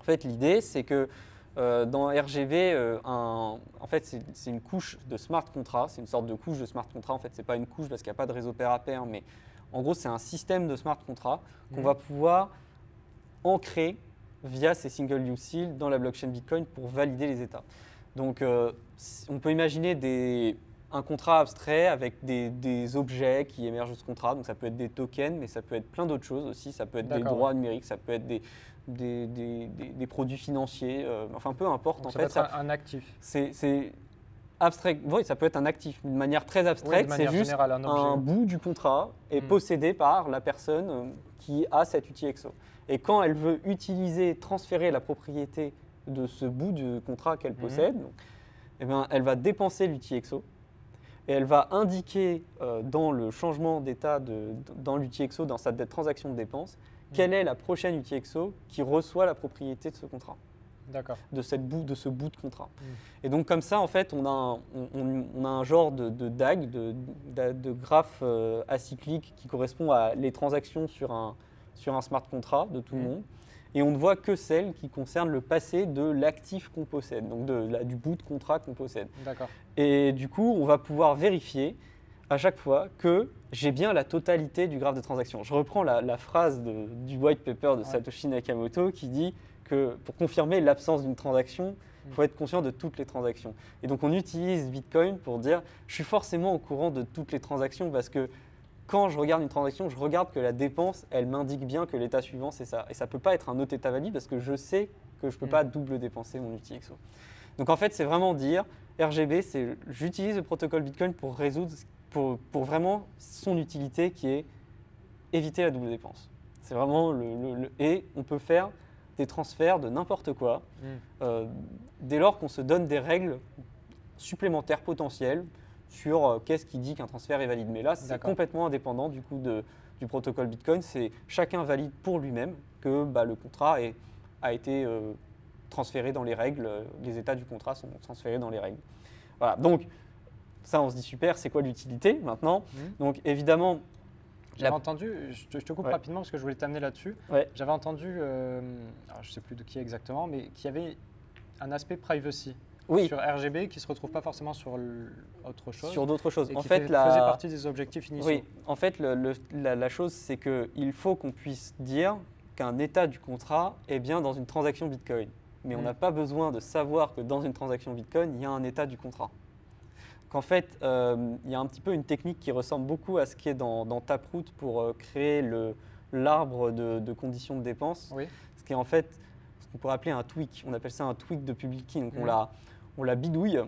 En fait, l'idée, c'est que euh, dans RGB, euh, un- en fait, c'est une couche de smart contract, c'est une sorte de couche de smart contract. En fait, c'est pas une couche parce qu'il n'y a pas de réseau pair à pair, mais en gros, c'est un système de smart contract qu'on Mhm. va pouvoir ancrer via ces single use seals dans la blockchain Bitcoin pour valider les états. Donc, euh, on peut imaginer des, un contrat abstrait avec des, des objets qui émergent de ce contrat. Donc, ça peut être des tokens, mais ça peut être plein d'autres choses aussi. Ça peut être des droits numériques, ça peut être des, des, des- produits financiers. euh, enfin, peu importe. Donc en ça fait, peut être ça- un, un actif. c'est abstrait. Oui, ça peut être un actif. D'une manière très abstraite, de c'est juste générale, un bout du contrat est Mm. possédé par la personne euh, qui a cet UTXO. Et quand elle veut utiliser, transférer la propriété de ce bout du contrat qu'elle Mhm. possède, donc, eh ben, elle va dépenser l'UTXO et elle va indiquer euh, dans le changement d'état dans l'UTXO, dans sa transaction de dépense, quelle est la prochaine UTXO qui reçoit la propriété de ce contrat D'accord. de, cette bout, de ce bout de contrat. Mm. Et donc comme ça, en fait, on a un, on- on- on a un genre de, de DAG, de, de, de graphe euh, acyclique qui correspond à les transactions sur un, sur un smart contract de tout le Mm. monde. Et on ne voit que celles qui concernent le passé de l'actif qu'on possède, donc de, la- du bout de contrat qu'on possède. D'accord. Et du coup, on va pouvoir vérifier à chaque fois que j'ai bien la totalité du graphe de transaction. Je reprends la, la phrase de- du white paper de Ouais. Satoshi Nakamoto qui dit que pour confirmer l'absence d'une transaction, il faut Mm. être conscient de toutes les transactions. Et donc on utilise Bitcoin pour dire je suis forcément au courant de toutes les transactions parce que quand je regarde une transaction, je regarde que la dépense, elle m'indique bien que l'état suivant, c'est ça. Et ça ne peut pas être un autre état valide parce que je sais que je ne peux Mm. pas double dépenser mon UTXO. Donc en fait, c'est vraiment dire RGB, c'est j'utilise le protocole Bitcoin pour résoudre, pour, pour vraiment son utilité qui est éviter la double dépense. C'est vraiment le, le- le- Et on peut faire des transferts de n'importe quoi Mm. euh, dès lors qu'on se donne des règles supplémentaire potentiel sur euh, qu'est-ce qui dit qu'un transfert est valide. Mais là, c'est complètement indépendant du coup de- du protocole Bitcoin. C'est chacun valide pour lui-même que bah, le contrat est- a été euh, transféré dans les règles, euh, les états du contrat sont transférés dans les règles. Voilà, donc ça on se dit super, c'est quoi l'utilité maintenant? Mhm. Donc évidemment, J'avais La- entendu, je te, je te coupe Ouais. rapidement parce que je voulais t'amener là-dessus. Ouais. J'avais entendu, euh, alors je ne sais plus de qui exactement, mais qu'il y avait un aspect privacy oui, sur RGB qui ne se retrouve pas forcément sur autre chose. sur d'autres choses. et En qui fait, fait- la... faisait partie des objectifs initiaux. Oui, en fait, le- le- la, la chose, c'est qu'il faut qu'on puisse dire qu'un état du contrat est bien dans une transaction Bitcoin. Mais on Mm. n'a pas besoin de savoir que dans une transaction Bitcoin, il y a un état du contrat. Qu'en fait, euh, il y a un petit peu une technique qui ressemble beaucoup à ce qui est dans, dans Taproot pour euh, créer l'arbre de, de conditions de dépenses, Oui. ce qui est en fait ce qu'on pourrait appeler un tweak. On appelle ça un tweak de public key. Donc on Mm. la- on la bidouille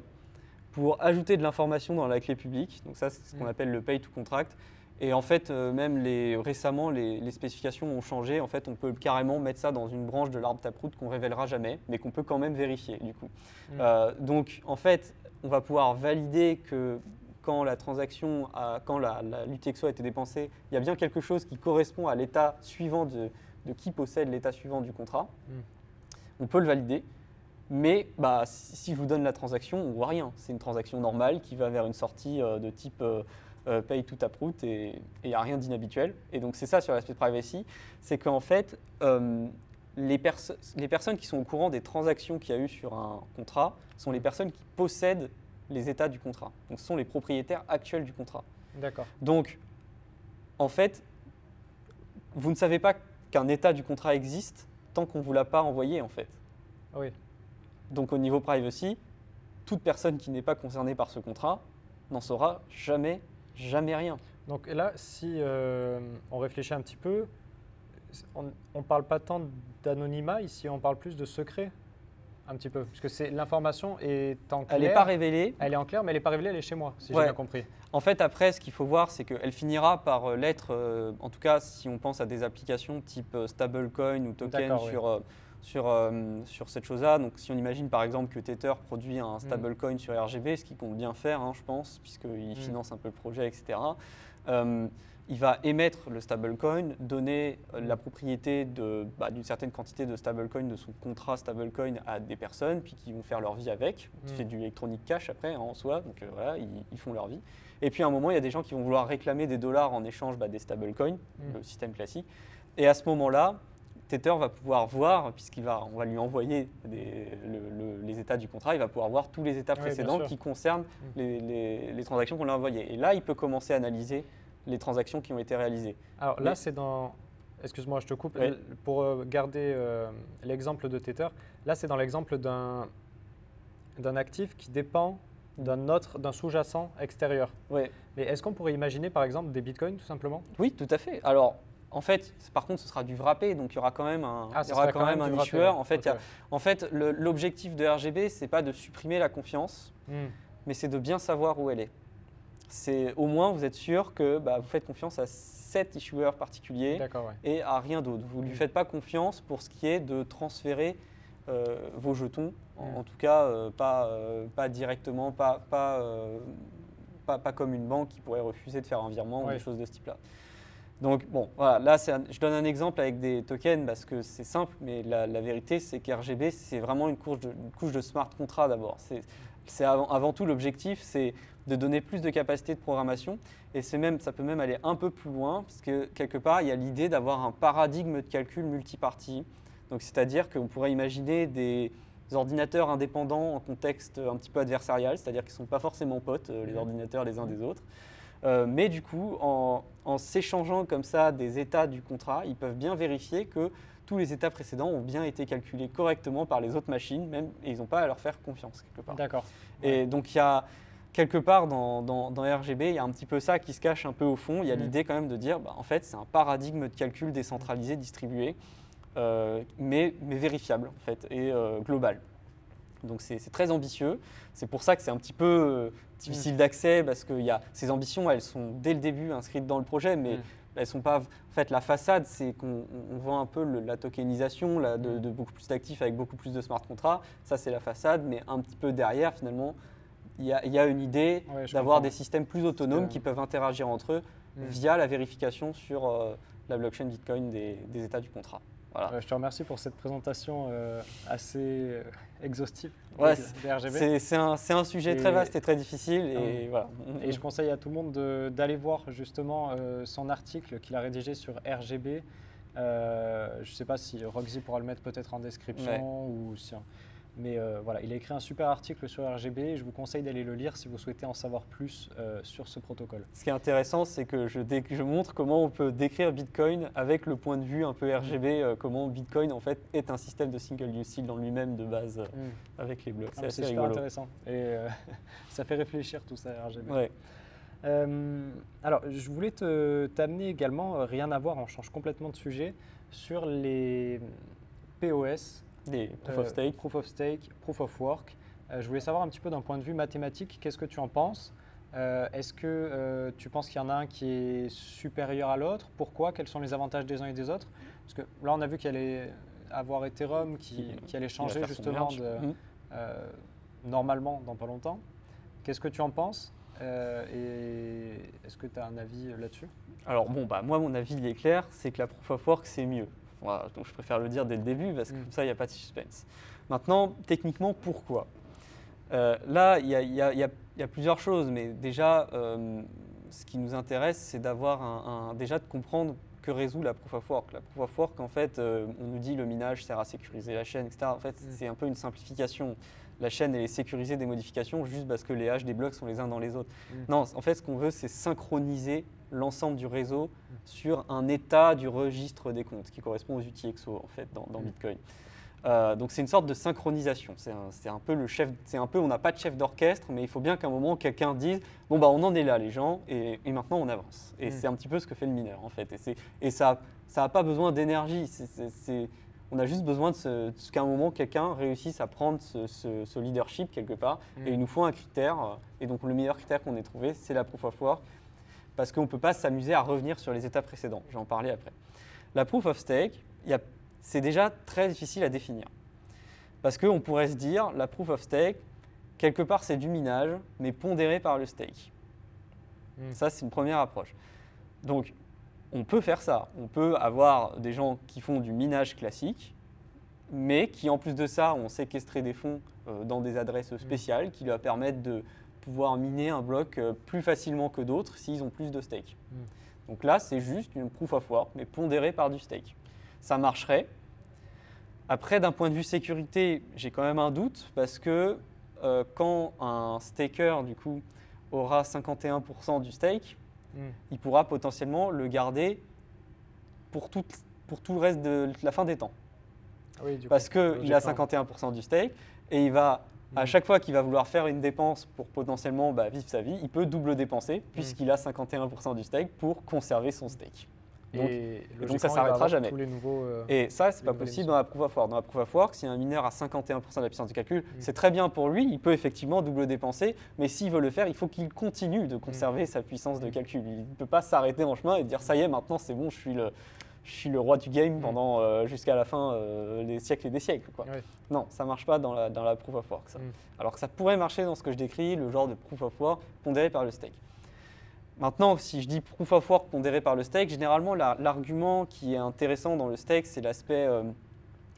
pour ajouter de l'information dans la clé publique. Donc ça, c'est ce qu'on Mm. appelle le pay to contract. Et en fait, euh, même les, récemment, les, les spécifications ont changé. En fait, on peut carrément mettre ça dans une branche de l'arbre Taproot qu'on révélera jamais, mais qu'on peut quand même vérifier du coup. Mm. Euh, donc, en fait, on va pouvoir valider que quand la transaction, a- quand la, la l'UTXO a été dépensée, il y a bien quelque chose qui correspond à l'état suivant de, de qui possède l'état suivant du contrat. Mm. On peut le valider. Mais bah, si, je vous donne la transaction, on voit rien. C'est une transaction normale qui va vers une sortie euh, de type euh, euh, pay to taproot et il n'y a rien d'inhabituel. Et donc c'est ça sur l'aspect privacy, c'est qu'en fait, euh, les, perso- les personnes qui sont au courant des transactions qu'il y a eu sur un contrat sont les personnes qui possèdent les états du contrat. Donc ce sont les propriétaires actuels du contrat. D'accord. Donc, en fait, vous ne savez pas qu'un état du contrat existe tant qu'on ne vous l'a pas envoyé, en fait. Oui. Donc, au niveau privacy, toute personne qui n'est pas concernée par ce contrat n'en saura jamais, jamais rien. Donc là, si euh, on réfléchit un petit peu, on ne parle pas tant d'anonymat ici, on parle plus de secret, un petit peu, parce que c'est l'information est en clair. Elle n'est pas révélée. Elle est en clair, mais elle n'est pas révélée, elle est chez moi, si j'ai bien compris. En fait, après, ce qu'il faut voir, c'est qu'elle finira par euh, l'être, euh, en tout cas, si on pense à des applications type stablecoin ou token oui. sur, euh, sur, euh, sur cette chose-là. Donc, si on imagine par exemple que Tether produit Mm. un stablecoin sur RGB, ce qu'il compte bien faire, hein, je pense, puisqu'il Mm. finance un peu le projet, etc. euh, il va émettre le stablecoin, donner la propriété bah, d'une certaine quantité de stablecoin, de son contrat stablecoin à des personnes, puis qui vont faire leur vie avec. Mm. C'est du électronique cash après hein, en soi, donc euh, voilà, ils, ils font leur vie. Et puis à un moment, il y a des gens qui vont vouloir réclamer des dollars en échange bah, des stablecoins, Mm. le système classique. Et à ce moment-là, Tether va pouvoir voir, puisqu'il va, on va lui envoyer des- le- le- les états du contrat, il va pouvoir voir tous les états précédents qui concernent Mm. les, les- les transactions qu'on lui a envoyées. Et là, il peut commencer à analyser les transactions qui ont été réalisées. Alors là, Mais- c'est dans. Excuse-moi, je te coupe. Oui. Pour euh, garder euh, l'exemple de Tether, là, c'est dans l'exemple d'un d'un actif qui dépend d'un autre, d'un sous-jacent extérieur. Ouais. Mais est-ce qu'on pourrait imaginer, par exemple, des bitcoins, tout simplement? Oui, tout à fait. Alors, en fait, par contre, ce sera du wrappé, donc il y aura quand même un, Ah, il y aura quand quand même même un du wrappé, issueur. ouais. En fait, a- en fait, l'objectif de RGB, c'est pas de supprimer la confiance, Hmm. mais c'est de bien savoir où elle est. C'est au moins vous êtes sûr que bah, vous faites confiance à cet issueur particulier ouais. et à rien d'autre. Vous ne lui Mm. faites pas confiance pour ce qui est de transférer euh, vos jetons, en, Mm. en tout cas euh, pas, euh, pas directement, pas, pas, pas, pas comme une banque qui pourrait refuser de faire un virement ou des choses de ce type-là. Donc bon, voilà, là un- je donne un exemple avec des tokens parce que c'est simple, mais la, la vérité c'est qu'RGB c'est vraiment une couche de, une couche de smart contract d'abord. C'est avant, avant tout l'objectif, c'est de donner plus de capacité de programmation et c'est même, ça peut même aller un peu plus loin parce que quelque part il y a l'idée d'avoir un paradigme de calcul multipartie. Donc c'est-à-dire qu'on pourrait imaginer des ordinateurs indépendants en contexte un petit peu adversarial, c'est-à-dire qu'ils ne sont pas forcément potes, euh, les ordinateurs les uns des autres. Euh, mais du coup, en, en s'échangeant comme ça des états du contrat, ils peuvent bien vérifier que tous les états précédents ont bien été calculés correctement par les autres machines, même, et ils n'ont pas à leur faire confiance quelque part. D'accord. Et donc il y a quelque part dans, dans- dans RGB, il y a un petit peu ça qui se cache un peu au fond. Il y a Mm. l'idée quand même de dire, bah, en fait, c'est un paradigme de calcul décentralisé, distribué, euh, mais, mais vérifiable en fait et euh, global. Donc c'est très ambitieux. C'est pour ça que c'est un petit peu euh, difficile d'accès parce que y a, ces ambitions, elles sont dès le début inscrites dans le projet, mais Mm. elles sont pas. En fait, la façade, c'est qu'on on voit un peu le- la tokenisation là, de, Mm. de beaucoup plus d'actifs avec beaucoup plus de smart contracts. Ça, c'est la façade, mais un petit peu derrière, finalement, il y, a- il y a une idée Ouais, d'avoir des systèmes plus autonomes que- qui peuvent interagir entre eux Mm. via la vérification sur euh, la blockchain Bitcoin des, des états du contrat. Voilà. Je te remercie pour cette présentation euh, assez euh, exhaustive Ouais, des- RGB. C'est un, sujet Et- très vaste et très difficile. Et voilà. Et je conseille à tout le monde de- d'aller voir justement euh, son article qu'il a rédigé sur RGB. Euh, je ne sais pas si Roxy pourra le mettre peut-être en description Ouais. ou si. Mais euh, voilà, il a écrit un super article sur RGB et je vous conseille d'aller le lire si vous souhaitez en savoir plus euh, sur ce protocole. Ce qui est intéressant, c'est que je, je montre comment on peut décrire Bitcoin avec le point de vue un peu RGB, euh, comment Bitcoin en fait est un système de single use dans lui-même de base euh, avec les blocs. Ah, C'est assez super rigolo. intéressant et <laughs> ça fait réfléchir tout ça RGB. Ouais. Alors, je voulais t'amener également, rien à voir, on change complètement de sujet, sur les POS, Des proof euh, of stake. proof of stake, proof of work. Euh, je voulais savoir un petit peu d'un point de vue mathématique, qu'est-ce que tu en penses? Euh, Est-ce que euh, tu penses qu'il y en a un qui est supérieur à l'autre? Pourquoi? Quels sont les avantages des uns et des autres? Parce que là, on a vu qu'il allait avoir Ethereum qui, Qui- allait changer justement de, Mm. euh, normalement dans pas longtemps. Qu'est-ce que tu en penses? Euh, Et est-ce que tu as un avis là-dessus? Alors bon, bah moi mon avis il est clair, c'est que la proof of work c'est mieux. Voilà, donc je préfère le dire dès le début parce que Mm. comme ça il n'y a pas de suspense. Maintenant, techniquement, pourquoi? Euh, Là, il y a, y y y plusieurs choses, mais déjà, euh, ce qui nous intéresse, c'est d'avoir un, un- déjà de comprendre que résout la proof of work. La proof of work, en fait, euh, on nous dit le minage sert à sécuriser la chaîne, etc. En fait, Mm. c'est un peu une simplification. La chaîne elle est sécurisée des modifications juste parce que les haches des blocs sont les uns dans les autres. Mm. Non, en fait, ce qu'on veut, c'est synchroniser l'ensemble du réseau sur un état du registre des comptes qui correspond aux UTXO en fait dans, dans Mm. Bitcoin. Euh, donc c'est une sorte de synchronisation. C'est un, peu le chef. C'est un peu. On n'a pas de chef d'orchestre, mais il faut bien qu'à un moment quelqu'un dise bon bah on en est là les gens et, et maintenant on avance. Et Mm. c'est un petit peu ce que fait le mineur en fait. Et, ça ça n'a pas besoin d'énergie. C'est- on a juste besoin de ce, qu'à un moment quelqu'un réussisse à prendre ce, ce- ce leadership quelque part. Et il nous faut un critère. Et donc le meilleur critère qu'on ait trouvé, c'est la proof of work. Parce qu'on ne peut pas s'amuser à revenir sur les étapes précédentes. Je vais en parler après. La proof of stake, c'est déjà très difficile à définir. Parce qu'on pourrait se dire, la proof of stake, quelque part c'est du minage, mais pondéré par le stake. Mm. Ça, c'est une première approche. Donc, on peut faire ça. On peut avoir des gens qui font du minage classique, mais qui, en plus de ça, ont séquestré des fonds euh, dans des adresses spéciales qui leur permettent de pouvoir miner un bloc euh, plus facilement que d'autres s'ils ont plus de stake. Mm. Donc là, c'est juste une proof of work, mais pondérée par du stake. Ça marcherait. Après, d'un point de vue sécurité, j'ai quand même un doute parce que euh, quand un staker, du coup, aura 51% du stake, Mm. il pourra potentiellement le garder pour tout, pour tout le reste de la fin des temps. Oui, du Parce qu'il a logiquement. 51% du stake et il va, à Mm. chaque fois qu'il va vouloir faire une dépense pour potentiellement bah, vivre sa vie, il peut double dépenser puisqu'il a 51% du stake pour conserver son stake. Donc- et, donc ça va s'arrêtera jamais. Tous les nouveaux. euh, Et ça, c'est pas possible émissions. dans la proof of work. Dans la proof of work, si un mineur a 51% de la puissance de calcul, Mm. c'est très bien pour lui, il peut effectivement double dépenser, mais s'il veut le faire, il faut qu'il continue de conserver sa puissance de Mm. calcul. Il ne peut pas s'arrêter en chemin et dire ça y est, maintenant c'est bon, je suis le, je suis le roi du game Mm. pendant euh, jusqu'à la fin euh, des siècles et des siècles. Quoi. Non, ça marche pas dans la, dans la proof of work. Ça. Mm. Alors que ça pourrait marcher dans ce que je décris, le genre de proof of work pondéré par le stake. Maintenant, si je dis proof of work pondéré par le stake, généralement la- l'argument qui est intéressant dans le stake, c'est l'aspect euh,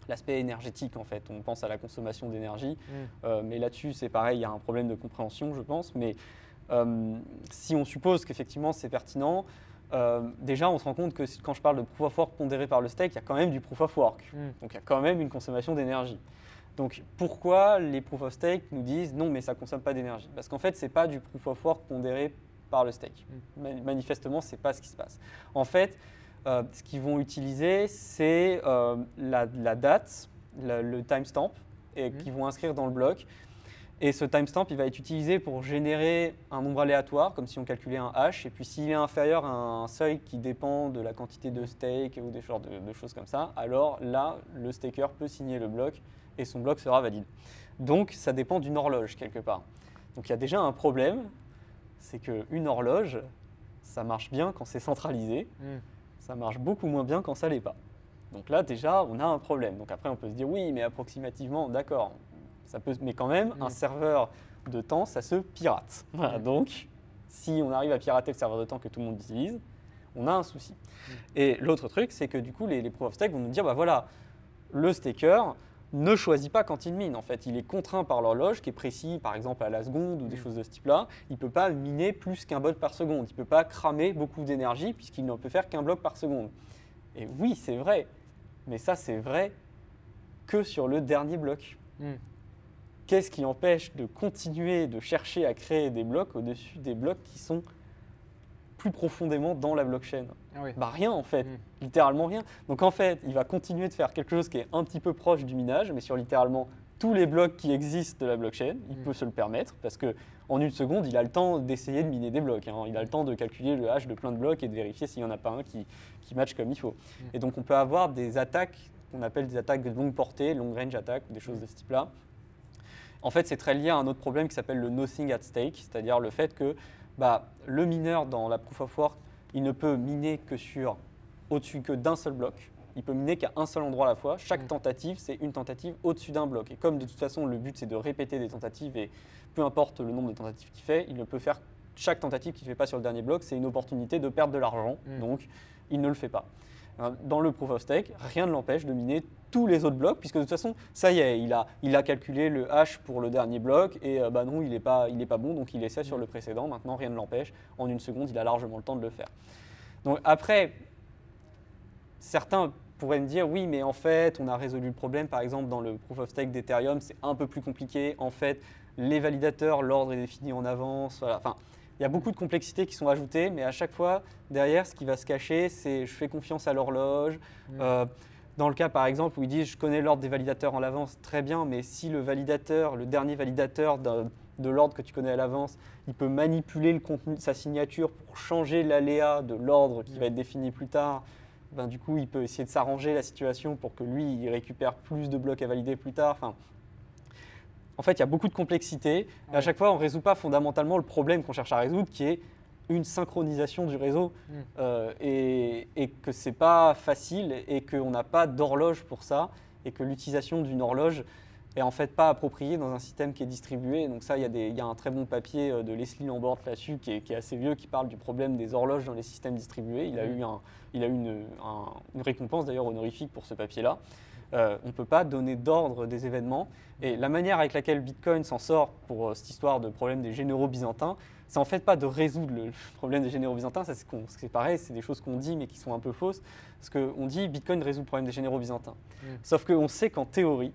l'aspect énergétique en fait. On pense à la consommation d'énergie, Mm. euh, mais là-dessus c'est pareil, il y a un problème de compréhension, je pense. Mais euh, si on suppose qu'effectivement c'est pertinent, euh, déjà on se rend compte que quand je parle de proof of work pondéré par le stake, il y a quand même du proof of work. Mm. Donc il y a quand même une consommation d'énergie. Donc pourquoi les proof of stake nous disent non mais ça consomme pas d'énergie? Parce qu'en fait c'est pas du proof of work pondéré par le stake. Ma- Manifestement c'est pas ce qui se passe. En fait euh, ce qu'ils vont utiliser c'est euh, la, la date, la- le timestamp et Mhm. qu'ils vont inscrire dans le bloc. Et ce timestamp, il va être utilisé pour générer un nombre aléatoire, comme si on calculait un hash. Et puis s'il est inférieur à un seuil qui dépend de la quantité de stake ou des genres de, de choses comme ça, alors là, le staker peut signer le bloc et son bloc sera valide. Donc ça dépend d'une horloge quelque part. Donc il y a déjà un problème, c'est qu'une horloge, ça marche bien quand c'est centralisé, Mm. ça marche beaucoup moins bien quand ça l'est pas. Donc là déjà, on a un problème. Donc après, on peut se dire oui, mais approximativement, d'accord. Ça peut, mais quand même, un serveur de temps, ça se pirate. Voilà, donc si on arrive à pirater le serveur de temps que tout le monde utilise, on a un souci. Et l'autre truc, c'est que du coup, les, proof of stake vont nous dire, bah voilà, le staker ne choisit pas quand il mine. En fait, il est contraint par l'horloge qui est précis, par exemple à la seconde ou des choses de ce type-là. Il ne peut pas miner plus qu'un bloc par seconde. Il ne peut pas cramer beaucoup d'énergie puisqu'il ne peut faire qu'un bloc par seconde. Et oui, c'est vrai. Mais ça, c'est vrai que sur le dernier bloc. Hmm. Qu'est-ce qui empêche de continuer de chercher à créer des blocs au-dessus des blocs qui sont plus profondément dans la blockchain ah Bah rien en fait, hmm. littéralement rien. Donc en fait, il va continuer de faire quelque chose qui est un petit peu proche du minage, mais sur littéralement tous les blocs qui existent de la blockchain, il hmm. peut se le permettre parce que en une seconde, il a le temps d'essayer de miner des blocs. Hein. Il a le temps de calculer le hash de plein de blocs et de vérifier s'il n'y en a pas un qui, qui match comme il faut. Hmm. Et donc on peut avoir des attaques qu'on appelle des attaques de longue portée, long range attack, des choses de ce type-là. En fait, c'est très lié à un autre problème qui s'appelle le nothing at stake, c'est-à-dire le fait que bah, le mineur dans la proof of work, il ne peut miner que sur au-dessus que d'un seul bloc. Il peut miner qu'à un seul endroit à la fois. Chaque mm. tentative, c'est une tentative au-dessus d'un bloc. Et comme de toute façon, le but, c'est de répéter des tentatives, et peu importe le nombre de tentatives qu'il fait, il ne peut faire chaque tentative qu'il ne fait pas sur le dernier bloc, c'est une opportunité de perdre de l'argent. Mm. Donc, il ne le fait pas. Hein, dans le proof of stake, rien ne l'empêche de miner tous les autres blocs, puisque de toute façon, ça y est, il a, calculé le hash pour le dernier bloc, et euh, bah non, il n'est pas bon, donc il essaie sur le précédent. Maintenant, rien ne l'empêche. En une seconde, il a largement le temps de le faire. Donc après, certains pourraient me dire, oui, mais en fait, on a résolu le problème. Par exemple, dans le proof of stake d'Ethereum, c'est un peu plus compliqué. En fait, les validateurs, l'ordre est défini en avance. Voilà. Enfin, il y a beaucoup de complexités qui sont ajoutées, mais à chaque fois, derrière, ce qui va se cacher, c'est je fais confiance à l'horloge. Mm. Euh, dans le cas, par exemple, où il dit je connais l'ordre des validateurs en avance, très bien, mais si le validateur, le dernier validateur de, l'ordre que tu connais à l'avance, il peut manipuler le contenu de sa signature pour changer l'aléa de l'ordre qui mm. va être défini plus tard, ben, du coup, il peut essayer de s'arranger la situation pour que lui, il récupère plus de blocs à valider plus tard. Enfin, en fait, il y a beaucoup de complexité. Et à chaque fois, on ne résout pas fondamentalement le problème qu'on cherche à résoudre, qui est une synchronisation du réseau, mm. euh, et, que ce n'est pas facile, et qu'on n'a pas d'horloge pour ça, et que l'utilisation d'une horloge est en fait pas appropriée dans un système qui est distribué. Donc ça, il y, a un très bon papier euh, de Leslie Lambert là-dessus, qui, est, assez vieux, qui parle du problème des horloges dans les systèmes distribués. Il a mm. eu, il a eu une, une récompense d'ailleurs honorifique pour ce papier-là. Euh, on ne peut pas donner d'ordre des événements. Et la manière avec laquelle Bitcoin s'en sort pour euh, cette histoire de problème des généraux byzantins, c'est en fait pas de résoudre le <laughs> problème des généraux byzantins, ça c'est pareil, c'est des choses qu'on dit mais qui sont un peu fausses, parce qu'on dit Bitcoin résout le problème des généraux byzantins. Mm. Sauf qu'on sait qu'en théorie,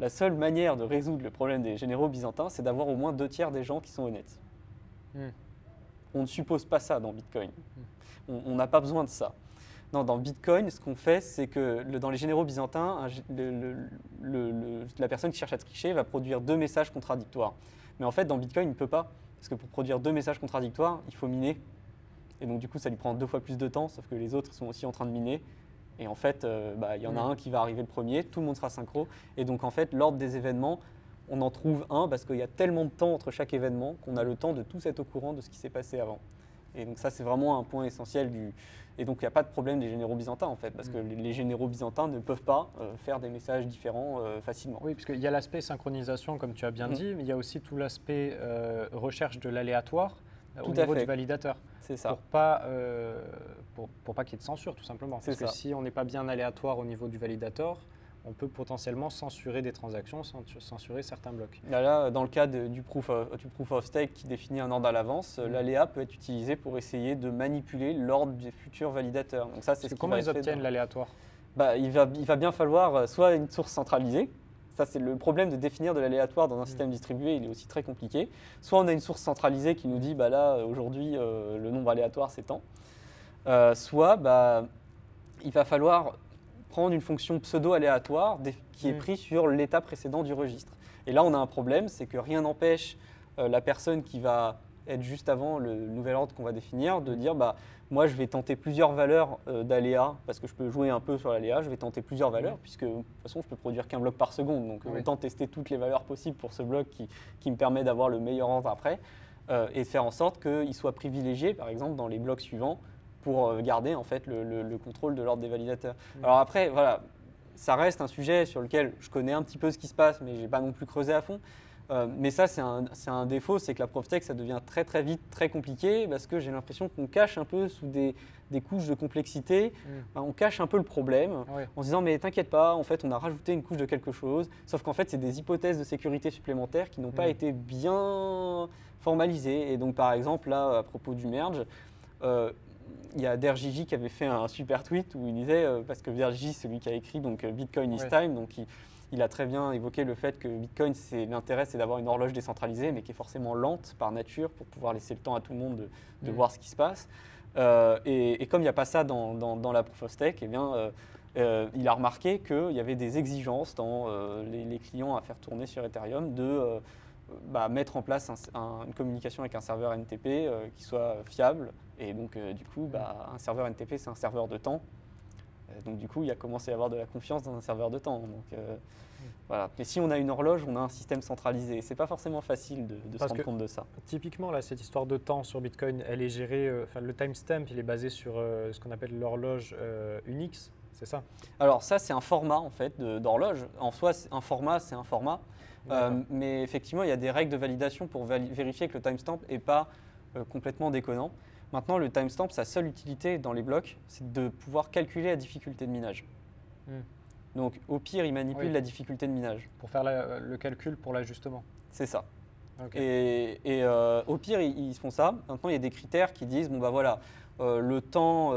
la seule manière de résoudre le problème des généraux byzantins, c'est d'avoir au moins deux tiers des gens qui sont honnêtes. Mm. On ne suppose pas ça dans Bitcoin. Mm. On n'a pas besoin de ça. Non, dans Bitcoin, ce qu'on fait, c'est que dans les généraux byzantins, la personne qui cherche à tricher va produire deux messages contradictoires. Mais en fait, dans Bitcoin, il ne peut pas. Parce que pour produire deux messages contradictoires, il faut miner. Et donc, du coup, ça lui prend deux fois plus de temps, sauf que les autres sont aussi en train de miner. Et en fait, euh, bah, il y en a un qui va arriver le premier, tout le monde sera synchro. Et donc, en fait, l'ordre des événements, on en trouve un parce qu'il y a tellement de temps entre chaque événement qu'on a le temps de tous être au courant de ce qui s'est passé avant. Et donc ça, c'est vraiment un point essentiel du... Et donc il n'y a pas de problème des généraux byzantins en fait, parce que mm. les généraux byzantins ne peuvent pas euh, faire des messages différents euh, facilement. Oui, parce qu'il y a l'aspect synchronisation, comme tu as bien mm. dit, mais il y a aussi tout l'aspect euh, recherche de l'aléatoire au niveau du validateur. C'est ça. Pour pas, pour, pour, pas qu'il y ait de censure, tout simplement. Parce que si on n'est pas bien aléatoire au niveau du validateur, on peut potentiellement censurer des transactions, censurer certains blocs. Là, dans le cas du, proof of, du, proof of, stake qui définit un ordre à l'avance, mm. l'aléa peut être utilisé pour essayer de manipuler l'ordre des futurs validateurs. Donc ça, c'est ce comment ils obtiennent l'aléatoire? Bah, il, va, il va bien falloir euh, soit une source centralisée, ça, c'est le problème de définir de l'aléatoire dans un mm. système distribué, il est aussi très compliqué. Soit on a une source centralisée qui nous dit, bah là, aujourd'hui, euh, le nombre aléatoire, c'est tant. Euh, soit, bah, il va falloir prendre une fonction pseudo-aléatoire qui est mm. prise sur l'état précédent du registre. Et là, on a un problème, c'est que rien n'empêche euh, la personne qui va être juste avant le nouvel ordre qu'on va définir de dire bah, moi je vais tenter plusieurs valeurs euh, d'aléa parce que je peux jouer un peu sur l'aléa, je vais tenter plusieurs valeurs mm. puisque de toute façon je peux produire qu'un bloc par seconde donc oui. autant tester toutes les valeurs possibles pour ce bloc qui, qui me permet d'avoir le meilleur ordre après euh, et faire en sorte qu'il soit privilégié par exemple dans les blocs suivants pour euh, garder en fait le, contrôle de l'ordre des validateurs. Mm. Alors après, voilà, ça reste un sujet sur lequel je connais un petit peu ce qui se passe, mais je n'ai pas non plus creusé à fond. Euh, mais ça, c'est un, défaut, c'est que la stake, ça devient très très vite très compliqué parce que j'ai l'impression qu'on cache un peu sous des, des couches de complexité, ben, on cache un peu le problème en se disant mais t'inquiète pas, en fait on a rajouté une couche de quelque chose, sauf qu'en fait c'est des hypothèses de sécurité supplémentaires qui n'ont pas Mm. été bien formalisées. Et donc par exemple là à propos du merge, euh, il y a Dergigi qui avait fait un super tweet où il disait, euh, parce que Dergigi, celui qui a écrit donc, euh, Bitcoin is Ouais. time, donc il, il a très bien évoqué le fait que Bitcoin, c'est l'intérêt, c'est d'avoir une horloge décentralisée, mais qui est forcément lente par nature pour pouvoir laisser le temps à tout le monde de, de Mm. voir ce qui se passe. Euh, et, et comme il n'y a pas ça dans, dans- dans la proof of stake, eh bien, euh, euh, il a remarqué qu'il y avait des exigences dans les, les clients à faire tourner sur Ethereum de bah, mettre en place un- un- une communication avec un serveur NTP euh, qui soit fiable. Et donc, euh, du coup, bah, un serveur NTP, c'est un serveur de temps. Euh, donc, du coup, il a commencé à avoir de la confiance dans un serveur de temps. Donc, voilà. Mais si on a une horloge, on a un système centralisé. C'est pas forcément facile de, de se rendre compte de ça. Typiquement, là, cette histoire de temps sur Bitcoin, elle est gérée, enfin, le timestamp, il est basé sur ce qu'on appelle l'horloge Unix, c'est ça? Alors ça, c'est un format en fait d'horloge. En soi, un format, c'est un format. Euh, mais effectivement, il y a des règles de validation pour vali- vérifier que le timestamp n'est pas euh, complètement déconnant. Maintenant, le timestamp, sa seule utilité dans les blocs, c'est de pouvoir calculer la difficulté de minage. Hmm. Donc, au pire, il manipule Oui. la difficulté de minage. Pour faire la- le calcul pour l'ajustement. C'est ça. Et, et, euh, au pire, ils, ils font ça. Maintenant, il y a des critères qui disent bon, bah voilà, le temps,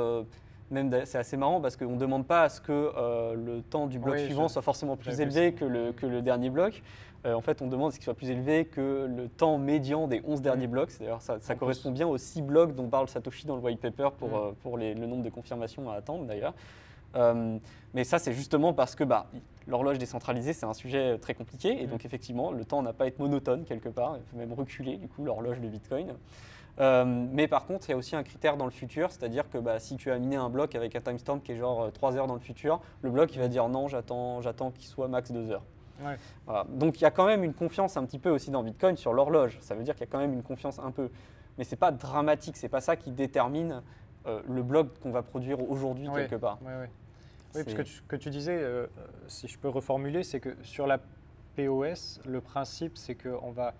même c'est assez marrant parce qu'on ne demande pas à ce que euh, le temps du bloc Oui, suivant soit forcément plus élevé ça. que le, que le dernier bloc. Euh, en fait, on demande ce qu'il soit plus élevé que le temps médian des 11 derniers Mm. blocs. D'ailleurs, ça, correspond bien aux 6 blocs dont parle Satoshi dans le white paper pour, Mm. euh, pour les- le nombre de confirmations à attendre d'ailleurs. Euh, mais ça, c'est justement parce que bah, l'horloge décentralisée, c'est un sujet très compliqué. Et Mm. donc, effectivement, le temps n'a pas à être monotone quelque part. Il faut même reculer, du coup, l'horloge de Bitcoin. Euh, mais par contre, il y a aussi un critère dans le futur, c'est-à-dire que bah, si tu as miné un bloc avec un timestamp qui est genre euh, 3 heures dans le futur, le bloc il va dire non, j'attends, j'attends qu'il soit max 2 heures. Ouais. Voilà. Donc il y a quand même une confiance un petit peu aussi dans Bitcoin sur l'horloge. Ça veut dire qu'il y a quand même une confiance un peu. Mais c'est pas dramatique, c'est pas ça qui détermine euh, le bloc qu'on va produire aujourd'hui Ouais. quelque part. Ouais. Oui, parce que tu, que tu disais, euh, euh, si je peux reformuler, c'est que sur la POS, le principe, c'est qu'on va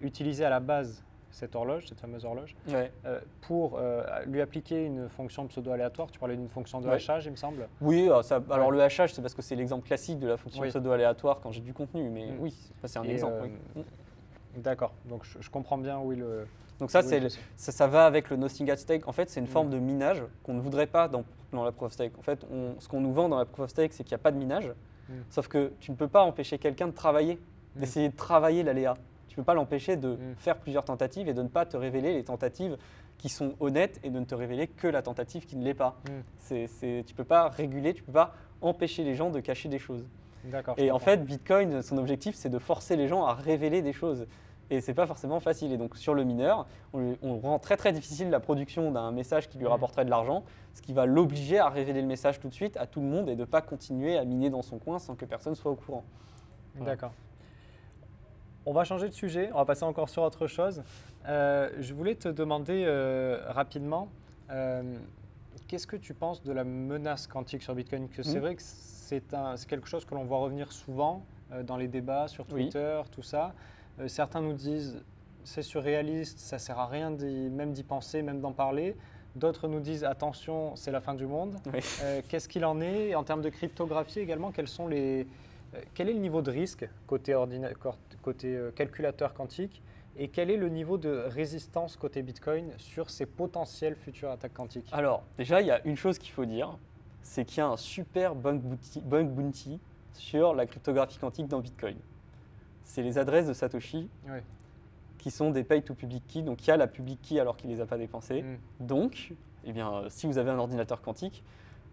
utiliser à la base cette horloge, cette fameuse horloge, Ouais. euh, pour euh, lui appliquer une fonction pseudo-aléatoire. Tu parlais d'une fonction de Ouais. hachage, il me semble. Oui, alors, ça- alors le hachage, c'est parce que c'est l'exemple classique de la fonction Oui. pseudo-aléatoire quand j'ai du contenu, mais Mm. oui, c'est un Et, exemple. euh, oui. D'accord, donc je, je comprends bien, oui, le. Donc ça, oui, le- ça, ça va avec le nothing at stake. En fait, c'est une Mm. forme de minage qu'on ne voudrait pas dans, dans la proof of stake. En fait, on- ce qu'on nous vend dans la proof of stake, c'est qu'il n'y a pas de minage. Mm. Sauf que tu ne peux pas empêcher quelqu'un de travailler, Mm. d'essayer de travailler l'aléa. Peux pas l'empêcher de Mm. faire plusieurs tentatives et de ne pas te révéler les tentatives qui sont honnêtes et de ne te révéler que la tentative qui ne l'est pas. Mm. C'est, c'est- tu ne peux pas réguler, tu ne peux pas empêcher les gens de cacher des choses. D'accord. Et en comprends. fait, Bitcoin, son objectif, c'est de forcer les gens à révéler des choses. Et c'est pas forcément facile. Et donc, sur le mineur, on, rend très très difficile la production d'un message qui lui Mhm. rapporterait de l'argent, ce qui va l'obliger à révéler le message tout de suite à tout le monde et de ne pas continuer à miner dans son coin sans que personne soit au courant. Voilà. D'accord. On va changer de sujet, on va passer encore sur autre chose. Euh, je voulais te demander euh, rapidement, euh, qu'est-ce que tu penses de la menace quantique sur Bitcoin? Que c'est Mhm. vrai que c'est quelque chose que l'on voit revenir souvent dans les débats sur Oui. Twitter, tout ça. Certains nous disent c'est surréaliste, ça sert à rien même d'y penser, même d'en parler. D'autres nous disent attention, c'est la fin du monde. Oui. Euh, Qu'est-ce qu'il en est? Et En termes de cryptographie également, quels sont les, quel est le niveau de risque côté, ordina- cor- côté euh, calculateur quantique et quel est le niveau de résistance côté Bitcoin sur ces potentielles futures attaques quantiques? Alors, déjà, il y a une chose qu'il faut dire c'est qu'il y a un super bug bounty, bug bounty sur la cryptographie quantique dans Bitcoin. C'est les adresses de Satoshi qui sont des pay to public key. Donc, il y a la public key alors qu'il ne les a pas dépensées. Mm. Donc, eh bien, euh, si vous avez un ordinateur quantique,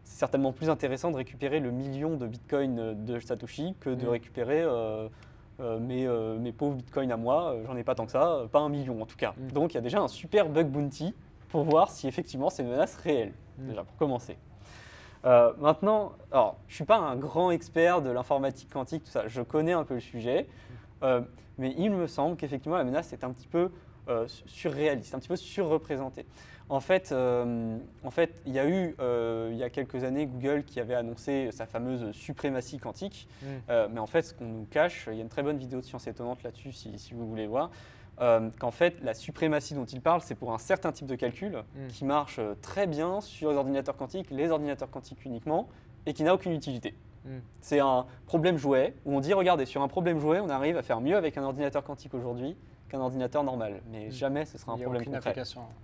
c'est certainement plus intéressant de récupérer le million de bitcoins euh, de Satoshi que de Mm. récupérer euh, euh, mes, euh, mes pauvres bitcoins à moi. J'en ai pas tant que ça, pas un million en tout cas. Mm. Donc, il y a déjà un super bug bounty pour voir si effectivement c'est une menace réelle, Mm. déjà pour commencer. Maintenant, alors, je ne suis pas un grand expert de l'informatique quantique, tout ça. Je connais un peu le sujet, mais il me semble qu'effectivement la menace est un petit peu surréaliste, un petit peu surreprésenté. En fait, en fait, il y a eu il y a quelques années Google qui avait annoncé sa fameuse suprématie quantique. Mm. mais en fait, ce qu'on nous cache, il y a une très bonne vidéo de Science étonnante là-dessus si, si, vous voulez voir. Euh, qu'en fait, la suprématie dont il parle, c'est pour un certain type de calcul mm. qui marche euh, très bien sur les ordinateurs quantiques, les ordinateurs quantiques uniquement, et qui n'a aucune utilité. Mm. C'est un problème jouet où on dit, regardez, sur un problème jouet, on arrive à faire mieux avec un ordinateur quantique aujourd'hui qu'un ordinateur normal, mais mm. jamais ce sera un problème concret.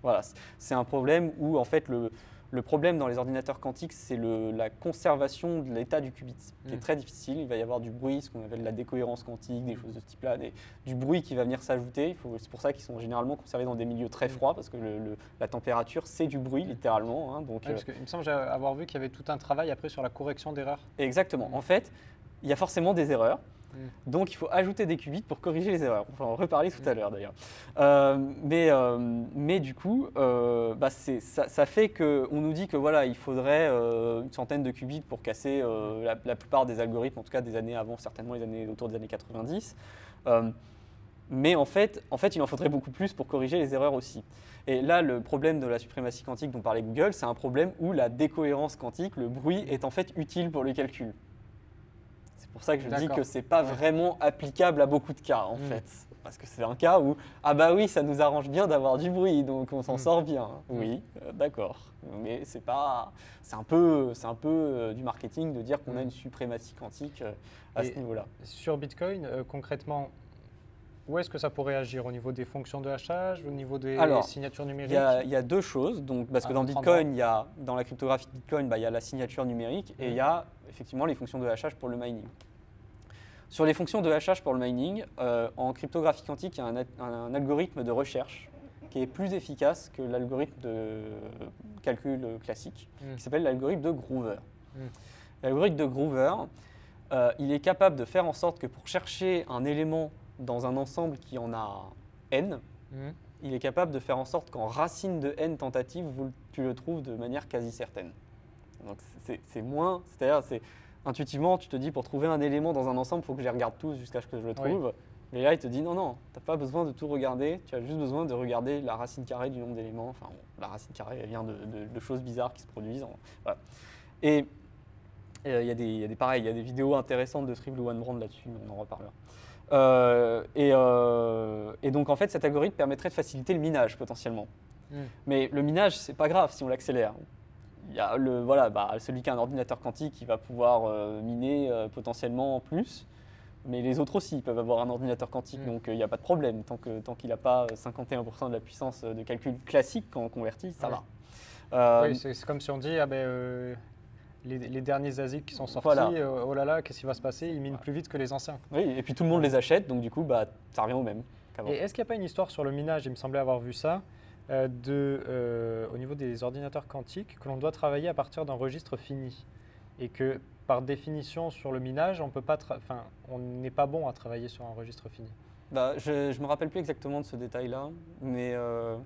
Voilà, c'est un problème où en fait le, le problème dans les ordinateurs quantiques, c'est la conservation de l'état du qubit, qui est mm. très difficile. Il va y avoir du bruit, ce qu'on appelle la décohérence quantique, des choses de ce type-là, du bruit qui va venir s'ajouter. C'est pour ça qu'ils sont généralement conservés dans des milieux très froids, parce que la température, c'est du bruit, littéralement. Hein, donc, euh, il me semble avoir vu qu'il y avait tout un travail après sur la correction d'erreurs. Exactement. En fait, il y a forcément des erreurs. Mm. Donc il faut ajouter des qubits pour corriger les erreurs. On va en reparler tout à mm. l'heure d'ailleurs. Euh, mais, euh, mais du coup, euh, bah, ça, ça, fait qu'on nous dit que voilà, il faudrait une centaine de qubits pour casser la, plupart des algorithmes, en tout cas des années avant, certainement les années autour des années 90. mais en fait, en fait, il en faudrait beaucoup plus pour corriger les erreurs aussi. Et là, le problème de la suprématie quantique dont parlait Google, c'est un problème où la décohérence quantique, le bruit, est en fait utile pour le calcul. C'est pour ça que je dis que ce n'est pas vraiment applicable à beaucoup de cas, en hmm. fait. Parce que c'est un cas où, ah bah oui, ça nous arrange bien d'avoir du bruit, donc on s'en hmm. sort bien. Hmm. Oui, euh, d'accord. Mais c'est pas, c'est un peu, c'est un peu euh, du marketing de dire qu'on a une suprématie quantique euh, à ce niveau-là. Sur Bitcoin, concrètement, où est-ce que ça pourrait agir? Au niveau des fonctions de hachage, au niveau des signatures numériques? Il y, a deux choses. Donc, parce que ah, dans Bitcoin, il y a, dans la cryptographie de Bitcoin, bah, il y a la signature numérique et il y a effectivement les fonctions de hachage pour le mining. Sur les fonctions de hachage pour le mining, euh, en cryptographie quantique, il y a un, algorithme de recherche qui est plus efficace que l'algorithme de calcul classique, hmm. qui s'appelle l'algorithme de Groover. Hmm. L'algorithme de Groover, euh, il est capable de faire en sorte que pour chercher un élément dans un ensemble qui en a n, hmm. il est capable de faire en sorte qu'en racine de n tentatives, tu le trouves de manière quasi certaine. Donc c'est moins, c'est-à-dire c'est intuitivement tu te dis pour trouver un élément dans un ensemble, il faut que je les regarde tous jusqu'à ce que je le trouve. Mais là il te dit non non, tu n'as pas besoin de tout regarder, tu as juste besoin de regarder la racine carrée du nombre d'éléments. Enfin la racine carrée elle vient de, choses bizarres qui se produisent. Et il y, a des, y a des pareils, il y a des vidéos intéressantes de Scribble ou OneBrand là-dessus, on en reparlera. Euh, euh, et, donc en fait cet algorithme permettrait de faciliter le minage potentiellement. Hmm. Mais le minage, c'est pas grave si on l'accélère il y a le, voilà, bah, celui qui a un ordinateur quantique qui va pouvoir euh, miner euh, potentiellement plus. Mais les autres aussi peuvent avoir un ordinateur quantique, mm. donc il n'y a pas de problème. Tant qu'il tant n'a pas 51% de la puissance de calcul classique quand on convertit, ça va. oui, c'est comme si on dit, ah ben, les, derniers ASIC qui sont sortis, oh là là, qu'est-ce qui va se passer? Ils minent plus vite que les anciens. Oui, et puis tout le monde les achète, donc du coup, bah, ça revient au même. Et est-ce qu'il n'y a pas une histoire sur le minage? Il me semblait avoir vu ça. Euh, de, euh, au niveau des ordinateurs quantiques que l'on doit travailler à partir d'un registre fini et que par définition sur le minage, on peut pas, enfin, on n'est pas bon à travailler sur un registre fini. Bah, je ne me rappelle plus exactement de ce détail-là, mais euh,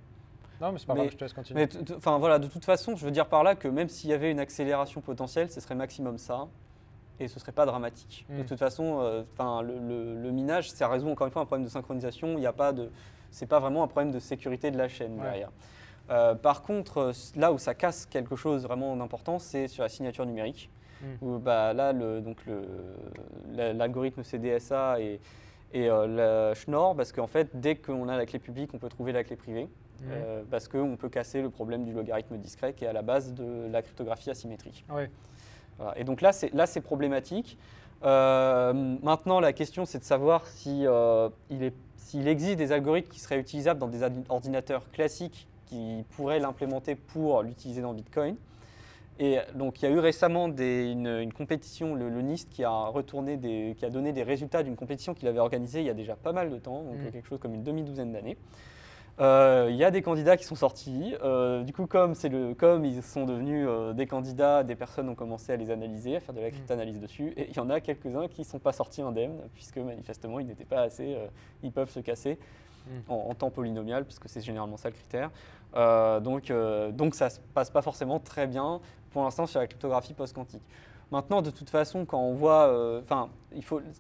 non, mais c'est pas grave, je te laisse continuer. enfin voilà, de toute façon, je veux dire par là que même s'il y avait une accélération potentielle, ce serait maximum ça, et ce serait pas dramatique. De hmm. toute façon, enfin le, le, minage, ça résout encore une fois un problème de synchronisation. Il n'y a pas de, c'est pas vraiment un problème de sécurité de la chaîne derrière. Euh, par contre, euh, là où ça casse quelque chose vraiment d'important, c'est sur la signature numérique. Où, bah, là, le, donc l'algorithme CDSA et, et euh, la Schnorr, parce qu'en fait, dès qu'on a la clé publique, on peut trouver la clé privée, hmm. parce qu'on peut casser le problème du logarithme discret qui est à la base de la cryptographie asymétrique. Et donc là, c'est problématique. maintenant, la question, c'est de savoir si il est s'il existe des algorithmes qui seraient utilisables dans des ordinateurs classiques qui pourraient l'implémenter pour l'utiliser dans Bitcoin. Et donc, il y a eu récemment une, compétition, le, NIST, qui a, retourné des, qui a donné des résultats d'une compétition qu'il avait organisée il y a déjà pas mal de temps, donc mm. quelque chose comme une demi-douzaine d'années. Euh, il y a des candidats qui sont sortis. Euh, du coup, comme, le, comme ils sont devenus euh, des candidats, des personnes ont commencé à les analyser, à faire de la mm. cryptanalyse dessus. Et il y en a quelques-uns qui ne sont pas sortis indemnes, puisque manifestement, ils n'étaient pas assez. ils peuvent se casser mm. en, temps polynomial, puisque c'est généralement ça le critère. donc, donc ça ne se passe pas forcément très bien pour l'instant sur la cryptographie post-quantique. Maintenant, de toute façon, quand on voit, enfin,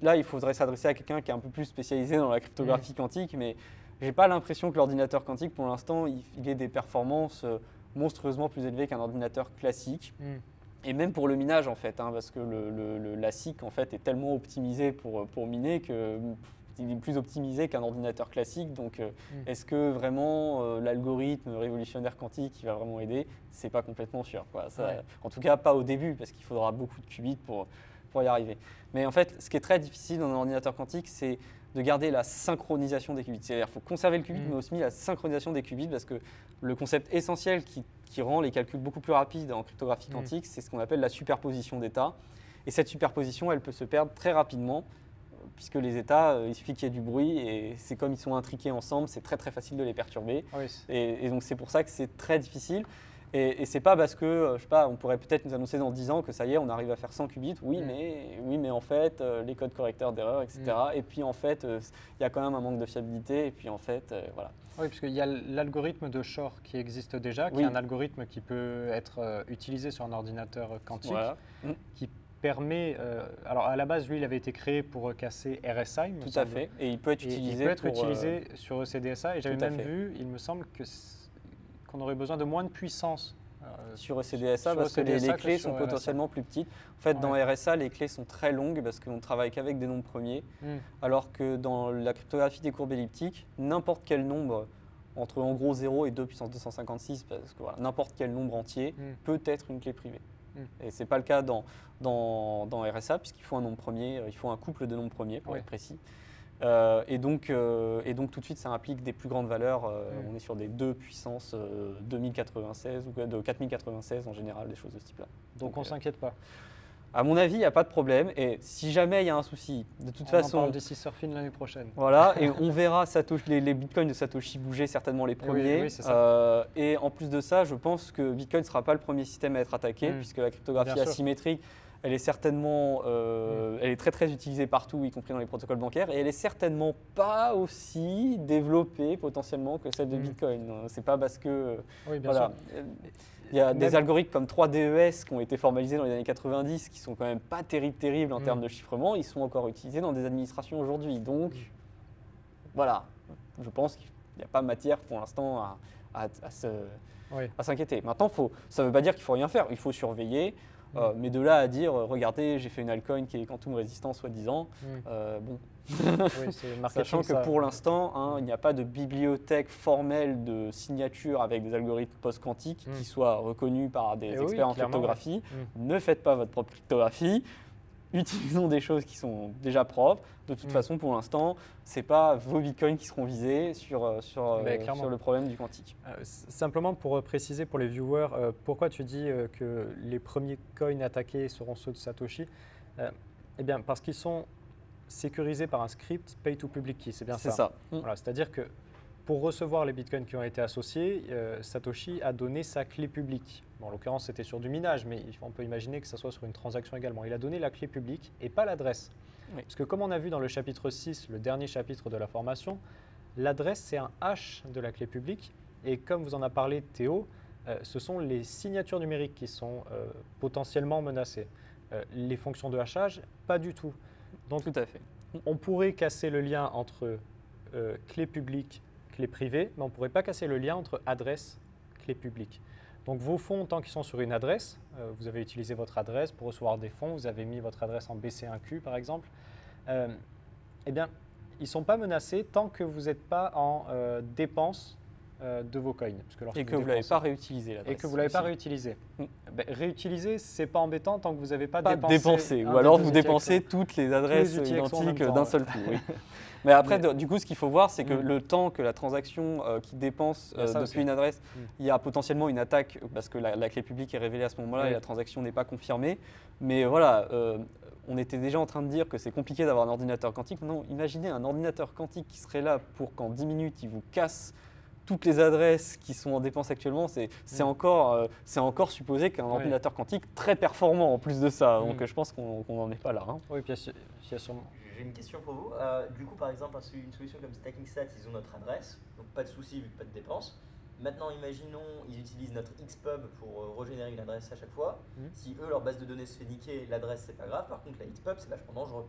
là, il faudrait s'adresser à quelqu'un qui est un peu plus spécialisé dans la cryptographie Mm. quantique, mais j'ai pas l'impression que l'ordinateur quantique, pour l'instant, il, il ait des performances euh, monstrueusement plus élevées qu'un ordinateur classique. Mm. Et même pour le minage, en fait, hein, parce que le, le- le- la SIC, en fait, est tellement optimisée pour, pour miner que il est plus optimisé qu'un ordinateur classique. Donc, euh, Mm. est-ce que vraiment euh, l'algorithme révolutionnaire quantique qui va vraiment aider? C'est pas complètement sûr. quoi. Ça- Ouais. En tout cas, pas au début, parce qu'il faudra beaucoup de qubits pour, pour y arriver. Mais en fait, ce qui est très difficile dans un ordinateur quantique, c'est de garder la synchronisation des qubits. C'est-à-dire qu'il faut conserver le qubit, Mm. mais aussi la synchronisation des qubits, parce que le concept essentiel qui, qui rend les calculs beaucoup plus rapides en cryptographie Mm. quantique, c'est ce qu'on appelle la superposition d'états. Et cette superposition, elle peut se perdre très rapidement, puisque les états, euh, il suffit qu'il y ait du bruit, et c'est comme ils sont intriqués ensemble, c'est très très facile de les perturber. Oui, c'est- Et, et donc c'est pour ça que c'est très difficile. Et, et c'est pas parce que, euh, je sais pas, on pourrait peut-être nous annoncer dans 10 ans que ça y est, on arrive à faire 100 qubits. Oui, Mm. mais, oui mais en fait, euh, les codes correcteurs d'erreur, etc. Et puis en fait, euh, il y a quand même un manque de fiabilité. Et puis en fait, euh, voilà. Oui, puisqu'il y a l'algorithme de Shor qui existe déjà, qui Oui. est un algorithme qui peut être utilisé sur un ordinateur quantique, Voilà. qui permet. alors à la base, lui, il avait été créé pour casser RSI. Tout à semble. fait. Et il peut être Et utilisé. il peut être pour, utilisé sur ECDSA. Et j'avais même fait. vu, il me semble que qu'on aurait besoin de moins de puissance. euh, sur ECDSA sur parce que les, clés sont RSA. potentiellement plus petites. En fait, dans. RSA, les clés sont très longues parce qu'on ne travaille qu'avec des nombres premiers. hmm, Alors que dans la cryptographie des courbes elliptiques, n'importe quel nombre, entre en gros 0 et 2 puissance 256, parce que voilà, n'importe quel nombre entier hmm. peut être une clé privée. Mm. Et ce n'est pas le cas dans, dans, dans RSA, puisqu'il faut un nombre premier, euh, il faut un couple de nombres premiers pour Ouais. être précis. Euh, et, donc, euh, et donc tout de suite, ça implique des plus grandes valeurs. euh, Mm. On est sur des 2 puissance euh, 2096 ou de 4096 en général, des choses de ce type-là. Donc, Donc, on euh, s'inquiète pas. À mon avis, il n'y a pas de problème. Et si jamais il y a un souci, de toute on façon, parle d'ici l'année prochaine. voilà, <laughs> et on verra Satoshi- les, les bitcoins de Satoshi bouger certainement les oui, premiers. oui, c'est ça. Euh, et en plus de ça, je pense que Bitcoin ne sera pas le premier système à être attaqué, Mm. puisque la cryptographie asymétrique, elle est certainement, euh, elle est très très utilisée partout, y compris dans les protocoles bancaires, et elle est certainement pas aussi développée potentiellement que celle de Mm. Bitcoin. Euh, C'est pas parce que Oui, bien voilà. sûr. Euh, Il y a des algorithmes comme 3DES qui ont été formalisés dans les années 90, qui sont quand même pas terribles, terribles en Mm. termes de chiffrement. Ils sont encore utilisés dans des administrations aujourd'hui. Donc, voilà, je pense qu'il n'y a pas matière pour l'instant à, à- à se- Oui. à s'inquiéter. Maintenant, faut, ça ne veut pas dire qu'il faut rien faire. Il faut surveiller. Euh, Mm. mais de là à dire, euh, regardez, j'ai fait une altcoin qui est quantum résistant soi-disant, Hmm. euh, bon, <laughs> Oui, Sachant que ça. pour l'instant, hein, il n'y a pas de bibliothèque formelle de signature avec des algorithmes post-quantiques Mm. qui soient reconnus par des Eh oui, experts en cryptographie. Mm. Ne faites pas votre propre cryptographie. <laughs> Utilisons des choses qui sont déjà propres. De toute Mm. façon, pour l'instant, ce n'est pas vos bitcoins qui seront visés sur, euh, sur, euh, sur le problème du quantique. Euh, simplement pour préciser pour les viewers, euh, pourquoi tu dis que les premiers coins attaqués seront ceux de Satoshi? Eh bien, parce qu'ils sont sécurisés par un script pay to public key, c'est bien C'est ça. ça. Mm. Voilà, C'est-à-dire que pour recevoir les bitcoins qui ont été associés, euh, Satoshi a donné sa clé publique. Bon, en l'occurrence, c'était sur du minage, mais on peut imaginer que ça soit sur une transaction également. Il a donné la clé publique et pas l'adresse. Oui. Parce que comme on a vu dans le chapitre 6, le dernier chapitre de la formation, l'adresse, c'est un hash de la clé publique. Et comme vous en a parlé Théo, euh, ce sont les signatures numériques qui sont euh, potentiellement menacées. Euh, les fonctions de hachage, pas du tout. Donc Tout à fait. on pourrait casser le lien entre clé publique, clé privée, mais on ne pourrait pas casser le lien entre adresse, clé publique. Donc vos fonds, tant qu'ils sont sur une adresse, euh, vous avez utilisé votre adresse pour recevoir des fonds, vous avez mis votre adresse en BC1Q par exemple, euh, eh bien, ils ne sont pas menacés tant que vous n'êtes pas en euh, dépense de vos coins. Parce lorsque Et que vous ne l'avez pas réutilisé. et que vous ne l'avez pas réutilisé. Mm. Ben, réutiliser, c'est pas embêtant tant que vous n'avez pas, pas dépensé. dépensé. Ou alors vous dépensez toutes les adresses même identiques d'un seul coup. oui. <laughs> Mais après, Mais- du coup, ce qu'il faut voir, c'est que Mm. le temps que la transaction euh, qui dépense euh, depuis aussi. une adresse, Mm. il y a potentiellement une attaque parce que la, la clé publique est révélée à ce moment-là Oui. et la transaction n'est pas confirmée. Mais voilà, euh, on était déjà en train de dire que c'est compliqué d'avoir un ordinateur quantique. Non, imaginez un ordinateur quantique qui serait là pour qu'en 10 minutes, il vous casse toutes les adresses qui sont en dépense actuellement, c'est Mm. encore, euh, c'est encore supposé qu'un Oui. ordinateur quantique très performant en plus de ça. Mm. Donc euh, je pense qu'on n'en est pas là. hein. Oui, puis il y a sûrement. J'ai une question pour vous. Euh, du coup, par exemple, un- une solution comme StackingStat, ils ont notre adresse, donc pas de souci vu que pas de dépenses. Maintenant, imaginons, ils utilisent notre Xpub pour euh, régénérer une adresse à chaque fois. Mhm. Si eux, leur base de données se fait niquer, l'adresse, c'est pas grave. Par contre, la Xpub, c'est vachement dangereux.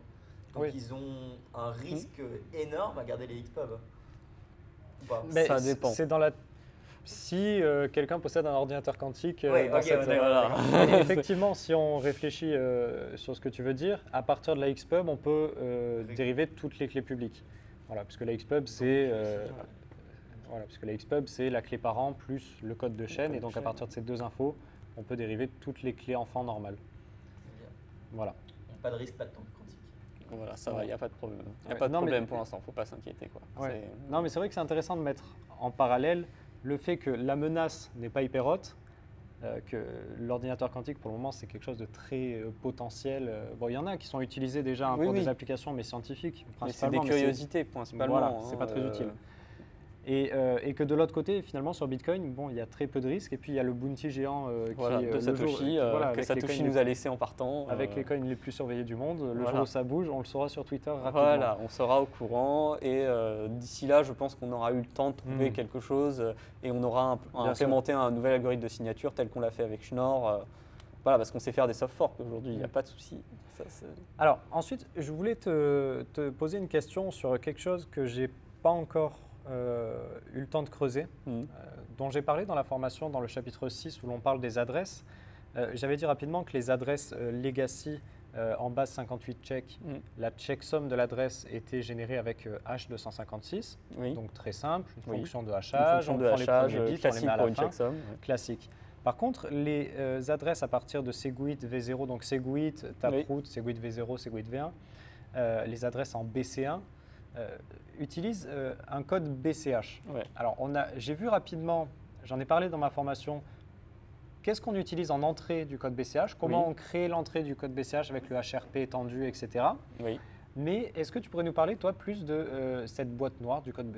Donc, Oui. ils ont un risque énorme à garder les Xpub. Ou pas Mais Ça dépend. C'est dans la. Si euh, quelqu'un possède un ordinateur quantique, euh, cette- effectivement, si on réfléchit euh, sur ce que tu veux dire, à partir de la Xpub, on peut dériver toutes les clés publiques. Voilà, parce que la Xpub, c'est voilà, parce que la Xpub, c'est la clé parent plus le code de chaîne, et donc à partir de ces deux infos, on peut dériver toutes les clés enfants normales. Voilà. Pas de risque, pas de temps. Voilà, ça va, il n'y a pas de problème. Il y a Ouais. pas de Non, mais- problème pour l'instant, faut pas s'inquiéter. quoi. Ouais. Non, mais c'est vrai que c'est intéressant de mettre en parallèle le fait que la menace n'est pas hyper haute, euh, que l'ordinateur quantique, pour le moment, c'est quelque chose de très euh, potentiel. euh, bon, il y en a qui sont utilisés déjà hein, Oui, pour oui. des applications, mais scientifiques, Mais c'est des principalement. curiosités principalement. Voilà, hein, c'est pas très euh, utile. Et, euh, et que de l'autre côté, finalement, sur Bitcoin, bon, il y a très peu de risques. Et puis, il y a le bounty géant euh, qui Voilà, de le Satoshi, euh, euh, voilà, que Satoshi nous a laissé en partant. Avec les coins les plus surveillés du monde. Le Voilà. jour où ça bouge, on le saura sur Twitter rapidement. Voilà, on sera au courant et d'ici là, je pense qu'on aura eu le temps de trouver Mm. quelque chose et on aura implémenté un nouvel algorithme de signature tel qu'on l'a fait avec Schnorr. voilà, parce qu'on sait faire des soft forks aujourd'hui, il n'y a Mm. pas de souci. Ça, Alors, ensuite, je voulais te, te poser une question sur quelque chose que j'ai pas encore eu le temps de creuser, Mm. euh, dont j'ai parlé dans la formation dans le chapitre 6 où l'on parle des adresses. Euh, J'avais dit rapidement que les adresses euh, legacy euh, en base 58 check, Mm. la checksum de l'adresse était générée avec euh, H256, Oui, donc très simple, une Oui. fonction de hachage, fonction on de prend les hachage premiers euh, bits, on les classique met à pour la fin checksum. ouais. classique. Par contre, les euh, adresses à partir de Segwit V0, donc Segwit, Taproot, Segwit V0, Segwit V1, euh, les adresses en BC1 euh, utilisent euh, un code BCH. Ouais. Alors, on a, j'ai vu rapidement, j'en ai parlé dans ma formation, qu'est-ce qu'on utilise en entrée du code BCH, comment Oui. on crée l'entrée du code BCH avec le HRP étendu, etc. Oui. Mais est-ce que tu pourrais nous parler, toi, plus de euh, cette boîte noire du code, B-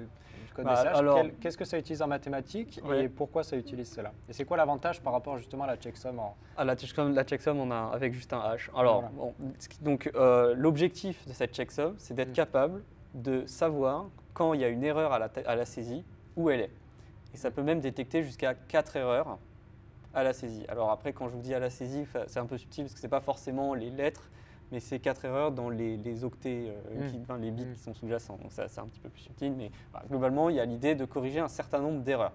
du code Bah, BCH alors- Quel- Qu'est-ce que ça utilise en mathématiques Ouais. et pourquoi ça utilise cela? Et c'est quoi l'avantage par rapport justement à la checksum en... Ah, la checksum, la checksum, on a avec juste un H. Alors, Voilà. bon, ce qui- donc euh, l'objectif de cette checksum, c'est d'être Mm. capable de savoir quand il y a une erreur à la, à la saisie, où elle est. Et ça peut même détecter jusqu'à 4 erreurs à la saisie. Alors après, quand je vous dis à la saisie, c'est un peu subtil parce que ce n'est pas forcément les lettres, mais c'est 4 erreurs dans les, les octets, euh, Mm. qui- enfin, les bits Mm. qui sont sous-jacents. Donc ça, c'est un petit peu plus subtil, mais globalement, il y a l'idée de corriger un certain nombre d'erreurs.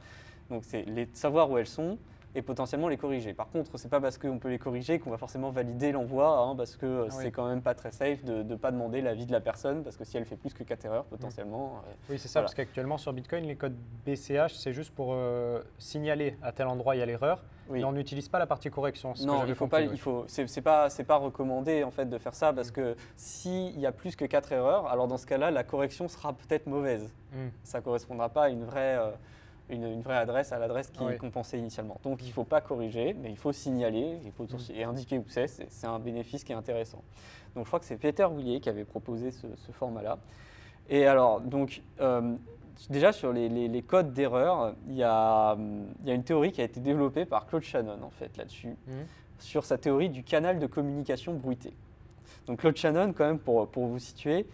Donc c'est les savoir où elles sont et potentiellement les corriger. Par contre, c'est pas parce qu'on peut les corriger qu'on va forcément valider l'envoi, hein, parce que euh, Ah c'est oui. quand même pas très safe de ne pas demander l'avis de la personne, parce que si elle fait plus que 4 erreurs, potentiellement, euh, Oui, c'est ça, Voilà. parce qu'actuellement sur Bitcoin, les codes BCH, c'est juste pour euh, signaler à tel endroit il y a l'erreur, oui. mais on n'utilise pas la partie correction. ce que Non, j'avais il faut compris, pas, oui. il faut, c'est c'est pas, c'est pas recommandé en fait de faire ça parce Mm. que s'il y a plus que 4 erreurs, alors dans ce cas-là, la correction sera peut-être mauvaise. Mm. Ça correspondra pas à une vraie, euh, une, une vraie adresse, à l'adresse qui Oui. est compensée initialement. Donc il faut pas corriger, mais il faut signaler et, poten- et indiquer où c'est. C'est un bénéfice qui est intéressant. Donc je crois que c'est Peter Willier qui avait proposé ce, ce format-là. Et alors, donc, euh, déjà sur les, les- les codes d'erreur, il y a, il y a une théorie qui a été développée par Claude Shannon en fait là-dessus Mhm. sur sa théorie du canal de communication bruité. Donc Claude Shannon, quand même, pour, pour vous situer,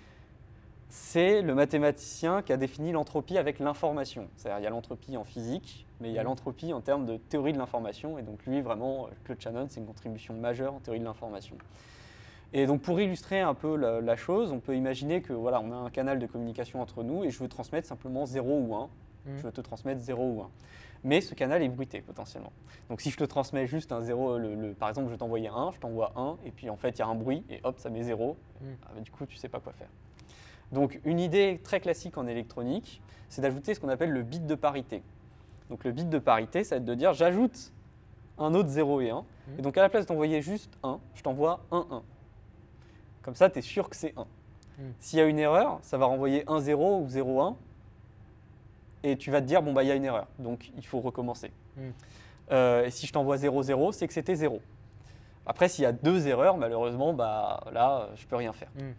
c'est le mathématicien qui a défini l'entropie avec l'information. C'est-à-dire il y a l'entropie en physique, mais il y a Mhm. l'entropie en termes de théorie de l'information. Et donc lui, vraiment, Claude Shannon, c'est une contribution majeure en théorie de l'information. Et donc pour illustrer un peu la, la chose, on peut imaginer que voilà, on a un canal de communication entre nous et je veux transmettre simplement 0 ou 1. Mhm. Je veux te transmettre 0 ou 1. Mais ce canal est bruité potentiellement. Donc si je te transmets juste un 0, le, le- par exemple je vais t'envoyer 1, je t'envoie 1, et puis en fait il y a un bruit, et hop, ça met 0. Mm. Ah bah, du coup, tu sais pas quoi faire. Donc une idée très classique en électronique, c'est d'ajouter ce qu'on appelle le bit de parité. Donc le bit de parité, ça va être de dire j'ajoute un autre 0 et 1, Mm. et donc à la place d'envoyer juste 1, je t'envoie 1, 1. Comme ça, tu es sûr que c'est 1. Mm. S'il y a une erreur, ça va renvoyer 1, 0 ou 0, 1, et tu vas te dire, bon, bah, il y a une erreur, donc il faut recommencer. Mm. Euh, et si je t'envoie 0, 0, c'est que c'était 0. Après, s'il y a deux erreurs, malheureusement, bah, là, je peux rien faire. Mm.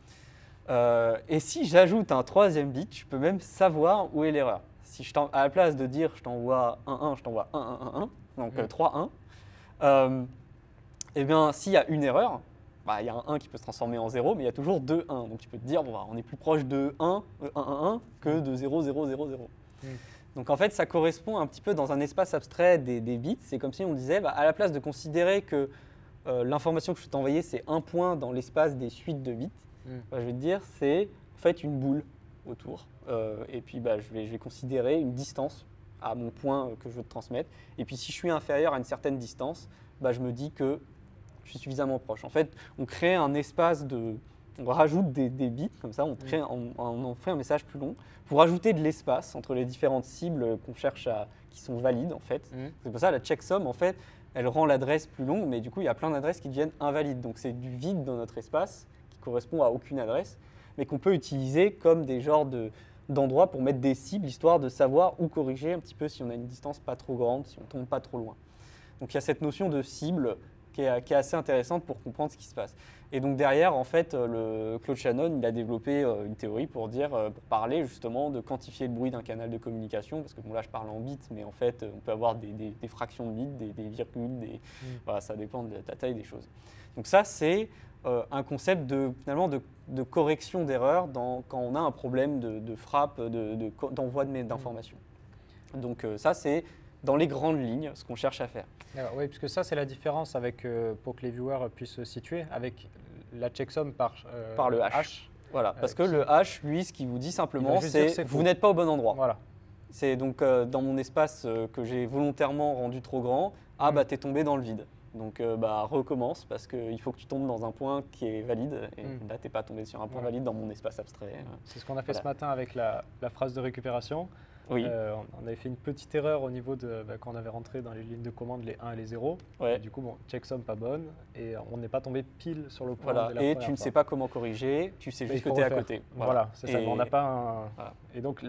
Euh, et si j'ajoute un troisième bit, je peux même savoir où est l'erreur. Si je à la place de dire je t'envoie 1, 1, je t'envoie 1, 1, 1, 1, donc euh, Mm. 3, 1, euh, eh bien, s'il y a une erreur, bah, il y a un 1 qui peut se transformer en 0, mais il y a toujours deux 1. Donc tu peux te dire, bon, bah, on est plus proche de 1, euh, 1, 1, 1 que de 0, 0, 0, 0. Mm. Donc en fait, ça correspond un petit peu dans un espace abstrait des, des bits. C'est comme si on disait, bah, à la place de considérer que euh, l'information que je vais t'envoyer, c'est un point dans l'espace des suites de bits, Mm. bah, je vais te dire, c'est en fait une boule autour. Euh, et puis bah, je, vais, je vais considérer une distance à mon point euh, que je veux te transmettre. Et puis si je suis inférieur à une certaine distance, bah, je me dis que je suis suffisamment proche. En fait, on crée un espace de... On rajoute des, des bits, comme ça, on, crée, on, on en fait un message plus long, pour ajouter de l'espace entre les différentes cibles qu'on cherche à... qui sont valides, en fait. Mm. C'est pour ça la checksum, en fait, elle rend l'adresse plus longue, mais du coup, il y a plein d'adresses qui deviennent invalides. Donc c'est du vide dans notre espace correspond à aucune adresse, mais qu'on peut utiliser comme des genres de- d'endroits pour mettre des cibles, histoire de savoir où corriger un petit peu si on a une distance pas trop grande, si on tombe pas trop loin. Donc il y a cette notion de cible qui est, qui est assez intéressante pour comprendre ce qui se passe. Et donc derrière, en fait, le Claude Shannon, il a développé euh, une théorie pour dire, euh, pour parler justement de quantifier le bruit d'un canal de communication, parce que bon là je parle en bits, mais en fait on peut avoir des, des- des fractions de bits, des, des virgules, voilà, ça dépend de la taille des choses. Donc ça c'est euh, un concept de finalement de, de correction d'erreur quand on a un problème de, de frappe, d'envoi de, d'informations. Donc euh, ça c'est dans les grandes lignes ce qu'on cherche à faire. Oui, puisque ça, c'est la différence avec, euh, pour que les viewers puissent se situer, avec la checksum par, Par le hash. Voilà, parce que le hash, lui, ce qu'il vous dit simplement, c'est vous n'êtes pas au bon endroit. Voilà. C'est donc dans mon espace que j'ai volontairement rendu trop grand, ah Mm. bah t'es tombé dans le vide. Donc euh, bah recommence parce qu'il faut que tu tombes dans un point qui est valide et Mm. là t'es pas tombé sur un point Voilà. valide dans mon espace abstrait. euh. C'est ce qu'on a fait Voilà. ce matin avec la, la phrase de récupération. Oui, Euh, on- avait fait une petite erreur au niveau de bah, quand on avait rentré dans les lignes de commande les 1 et les 0. ouais. Et du coup, bon, checksum pas bonne et on n'est pas tombé pile sur le point. Voilà. la Et tu ne sais pas comment corriger, tu sais Mais juste que tu es à côté. Voilà, c'est ça. On n'a pas un. Voilà. Et donc,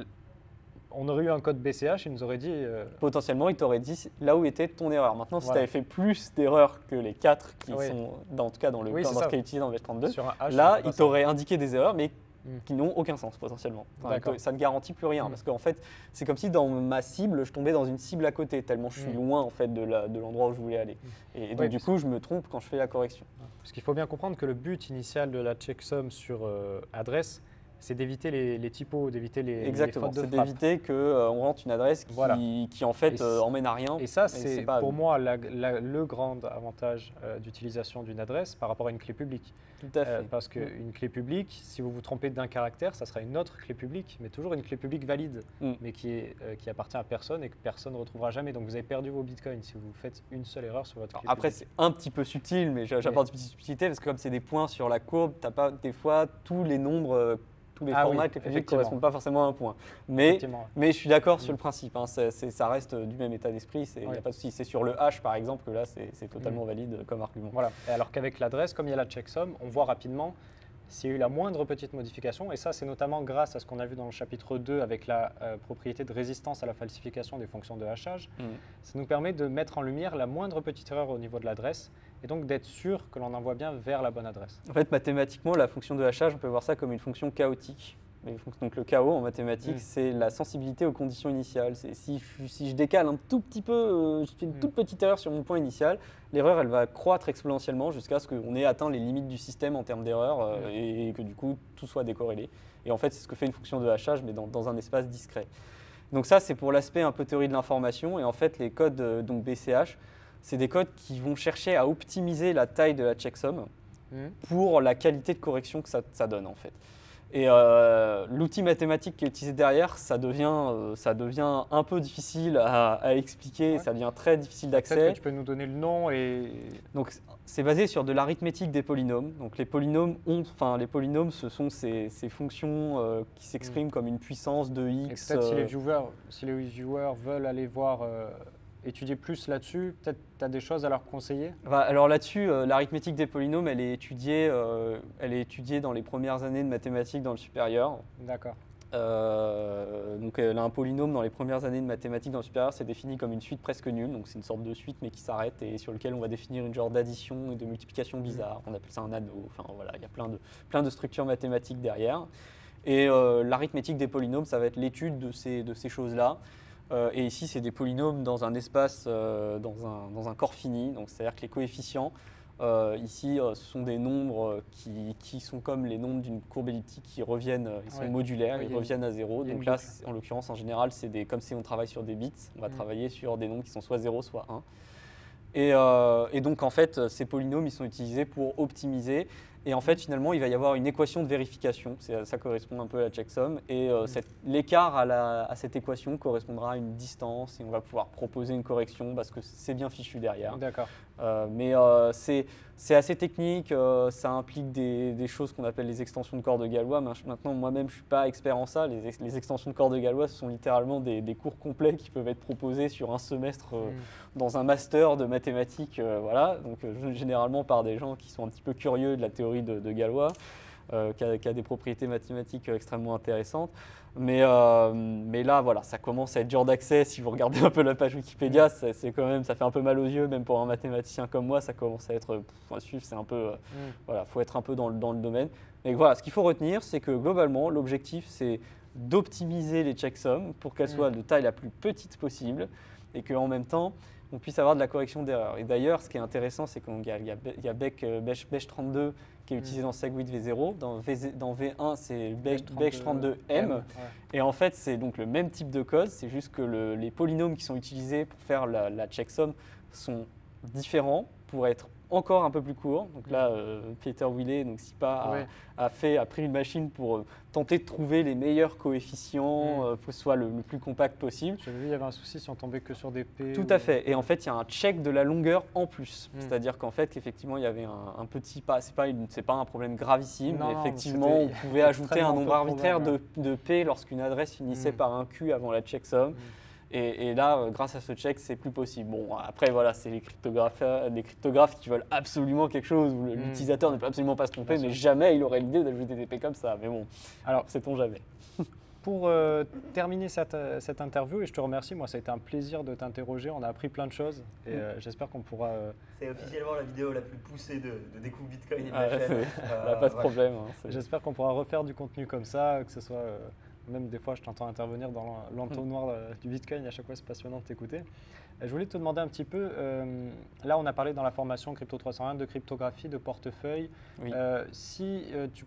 on aurait eu un code BCH, il nous aurait dit. euh, Potentiellement, il t'aurait dit là où était ton erreur. Maintenant, si Voilà. tu avais fait plus d'erreurs que les 4 qui Oui. sont, dans, en tout cas dans le Oui, dans c'est ce ça. qui est utilisé dans le 32 sur un H. Là, il t'aurait indiqué des erreurs, mais Mm. qui n'ont aucun sens potentiellement. Enfin, ça ne garantit plus rien, Mm. parce qu'en fait, c'est comme si dans ma cible, je tombais dans une cible à côté, tellement je suis Mm. loin en fait de l'endroit où je voulais aller. Et, et donc Oui, du coup, je me trompe quand je fais la correction. Parce qu'il faut bien comprendre que le but initial de la checksum sur euh, adresse, c'est d'éviter les, les typos, d'éviter les, fautes de C'est frappe. d'éviter qu'on rentre une adresse qui, Voilà. qui, en fait euh, c'est- emmène à rien. Et ça, c'est c'est pour moi la- la- le grand avantage euh, d'utilisation d'une adresse par rapport à une clé publique. Tout à fait. Euh, parce qu'une clé publique, si vous vous trompez d'un caractère, ça sera une autre clé publique, mais toujours une clé publique valide, Mm. mais qui, est, euh, qui appartient à personne et que personne ne retrouvera jamais. Donc vous avez perdu vos bitcoins si vous faites une seule erreur sur votre Alors, clé après, c'est un petit peu subtil, mais j'a- j'apporte une petite subtilité parce que comme c'est des points sur la courbe, tu n'as pas des fois tous les nombres, euh, tous les Ah formats oui, que tu ne correspondent pas forcément à un point. Mais. Mais je suis d'accord Mm. sur le principe, hein, ça reste du même état d'esprit, il n'y Ouais. a pas de souci. C'est sur le H par exemple que là c'est c'est Mm. totalement valide comme argument. Voilà. Et alors qu'avec l'adresse, comme il y a la checksum, on voit rapidement s'il y a eu la moindre petite modification. Et ça, c'est notamment grâce à ce qu'on a vu dans le chapitre 2 avec la euh, propriété de résistance à la falsification des fonctions de hachage. Mm. Ça nous permet de mettre en lumière la moindre petite erreur au niveau de l'adresse et donc d'être sûr que l'on envoie bien vers la bonne adresse. En fait, mathématiquement, la fonction de hachage, on peut voir ça comme une fonction chaotique. Donc le chaos en mathématiques, Mm. c'est la sensibilité aux conditions initiales. Si, je- si je décale un tout petit peu, euh, je fais une Mm. toute petite erreur sur mon point initial, l'erreur elle va croître exponentiellement jusqu'à ce qu'on ait atteint les limites du système en termes d'erreur euh, Mm. et que du coup tout soit décorrélé. Et en fait, c'est ce que fait une fonction de hachage, mais dans, dans un espace discret. Donc ça, c'est pour l'aspect un peu théorie de l'information. Et en fait, les codes euh, donc BCH, c'est des codes qui vont chercher à optimiser la taille de la checksum pour la qualité de correction que ça, ça donne en fait. Et euh, l'outil mathématique qui est utilisé derrière, ça devient, euh, ça devient un peu difficile à, à expliquer, Ouais. ça devient très difficile d'accès. tu peux nous donner le nom et. Donc c'est basé sur de l'arithmétique des polynômes. Donc les polynômes, ont, enfin les polynômes, ce sont ces, ces fonctions euh, qui s'expriment comme une puissance de et x. peut-être si les viewers, si les viewers veulent aller voir, étudier plus là-dessus, peut-être tu as des choses à leur conseiller? Bah, alors là-dessus, euh, l'arithmétique des polynômes, elle est, étudiée, euh, elle est étudiée dans les premières années de mathématiques dans le supérieur. D'accord. Euh, donc a un polynôme dans les premières années de mathématiques dans le supérieur, c'est défini comme une suite presque nulle, donc c'est une sorte de suite mais qui s'arrête et sur lequel on va définir une genre d'addition et de multiplication bizarre. On appelle ça un anneau, enfin voilà, il y a plein de, plein de structures mathématiques derrière. Et euh, l'arithmétique des polynômes, ça va être l'étude de ces, de ces choses-là. Euh, et ici, c'est des polynômes dans un espace, euh, dans, un, dans un corps fini, donc c'est-à-dire que les coefficients, Euh, ici, ce sont des nombres qui, qui sont comme les nombres d'une courbe elliptique qui reviennent, ils sont Ouais. modulaires, Ouais, ils reviennent à zéro. Donc là, en l'occurrence, en général, c'est des, comme si on travaille sur des bits, on va Mm. travailler sur des nombres qui sont soit 0, soit 1. Et, et donc, en fait, ces polynômes, ils sont utilisés pour optimiser. Et en fait, finalement, il va y avoir une équation de vérification. C'est- Ça correspond un peu à la checksum. Et euh, Mm. l'écart à, cette équation correspondra à une distance. Et on va pouvoir proposer une correction parce que c'est bien fichu derrière. D'accord. Euh, mais euh, c'est assez technique, ça implique des, des choses qu'on appelle les extensions de corps de Galois. Maintenant, moi-même, je ne suis pas expert en ça. Les, ex- les extensions de corps de Galois, ce sont littéralement des, des cours complets qui peuvent être proposés sur un semestre Mm. dans un master de mathématiques, voilà. Donc, généralement par des gens qui sont un petit peu curieux de la théorie de, de Galois, euh, qui, a, qui a des propriétés mathématiques extrêmement intéressantes. Mais, euh, mais là, voilà, ça commence à être dur d'accès. Si vous regardez un peu la page Wikipédia, c'est c'est quand même, ça fait un peu mal aux yeux, même pour un mathématicien comme moi, ça commence à être, pff, à suivre, c'est un peu, euh, Mm. voilà, faut être un peu dans le, dans le domaine. Mais voilà, ce qu'il faut retenir, c'est que globalement, l'objectif, c'est d'optimiser les checksums pour qu'elles Mm. soient de taille la plus petite possible et qu'en même temps, on puisse avoir de la correction d'erreur. Et d'ailleurs, ce qui est intéressant, c'est qu'il y a, y a, Beck, Beche, Beche 32 qui est Mm. utilisé dans Segwit V0. Dans, V, dans V1, c'est Beche 32M. ouais. Et en fait, c'est donc le même type de code, c'est juste que le- les polynômes qui sont utilisés pour faire la, la checksum sont différents pour être encore un peu plus courts. Donc là, euh, Peter Willet, donc SIPA, a, Ouais. a fait, a pris une machine pour euh, tenter de trouver les meilleurs coefficients, Mm. euh, pour que ce soit le, le plus compact possible. J'avais vu, il y avait un souci si on tombait que sur des P. Tout ou- à fait. Et en fait, il y a un check de la longueur en plus. Mm. C'est-à-dire qu'en fait, qu'effectivement, il y avait un, un petit pas. C'est pas, une- pas un problème gravissime, Non, mais effectivement, on pouvait ajouter un nombre arbitraire de, P lorsqu'une adresse finissait Mm. par un Q avant la checksum. Et, et là, euh, grâce à ce check, c'est plus possible. Bon, après, voilà, c'est les cryptographes, euh, les cryptographes qui veulent absolument quelque chose où le- Mm. l'utilisateur ne peut absolument pas se tromper, mais jamais il aurait l'idée d'ajouter des P comme ça. Mais bon, Alors, sait-on jamais. <laughs> Pour euh, terminer cette, cette interview, et je te remercie, moi ça a été un plaisir de t'interroger, on a appris plein de choses et Mm. euh, j'espère qu'on pourra... euh, C'est officiellement la vidéo la plus poussée de, de découvre Bitcoin et de Ah, la chaîne. Euh, <laughs> pas de ouais. problème. hein, j'espère qu'on pourra refaire du contenu comme ça, que ce soit... même des fois je t'entends intervenir dans l'en- l'entonnoir euh, du Bitcoin et à chaque fois c'est passionnant de t'écouter. Euh, Je voulais te demander un petit peu, euh, là on a parlé dans la formation Crypto 301 de cryptographie, de portefeuille. Oui. Euh, si euh, tu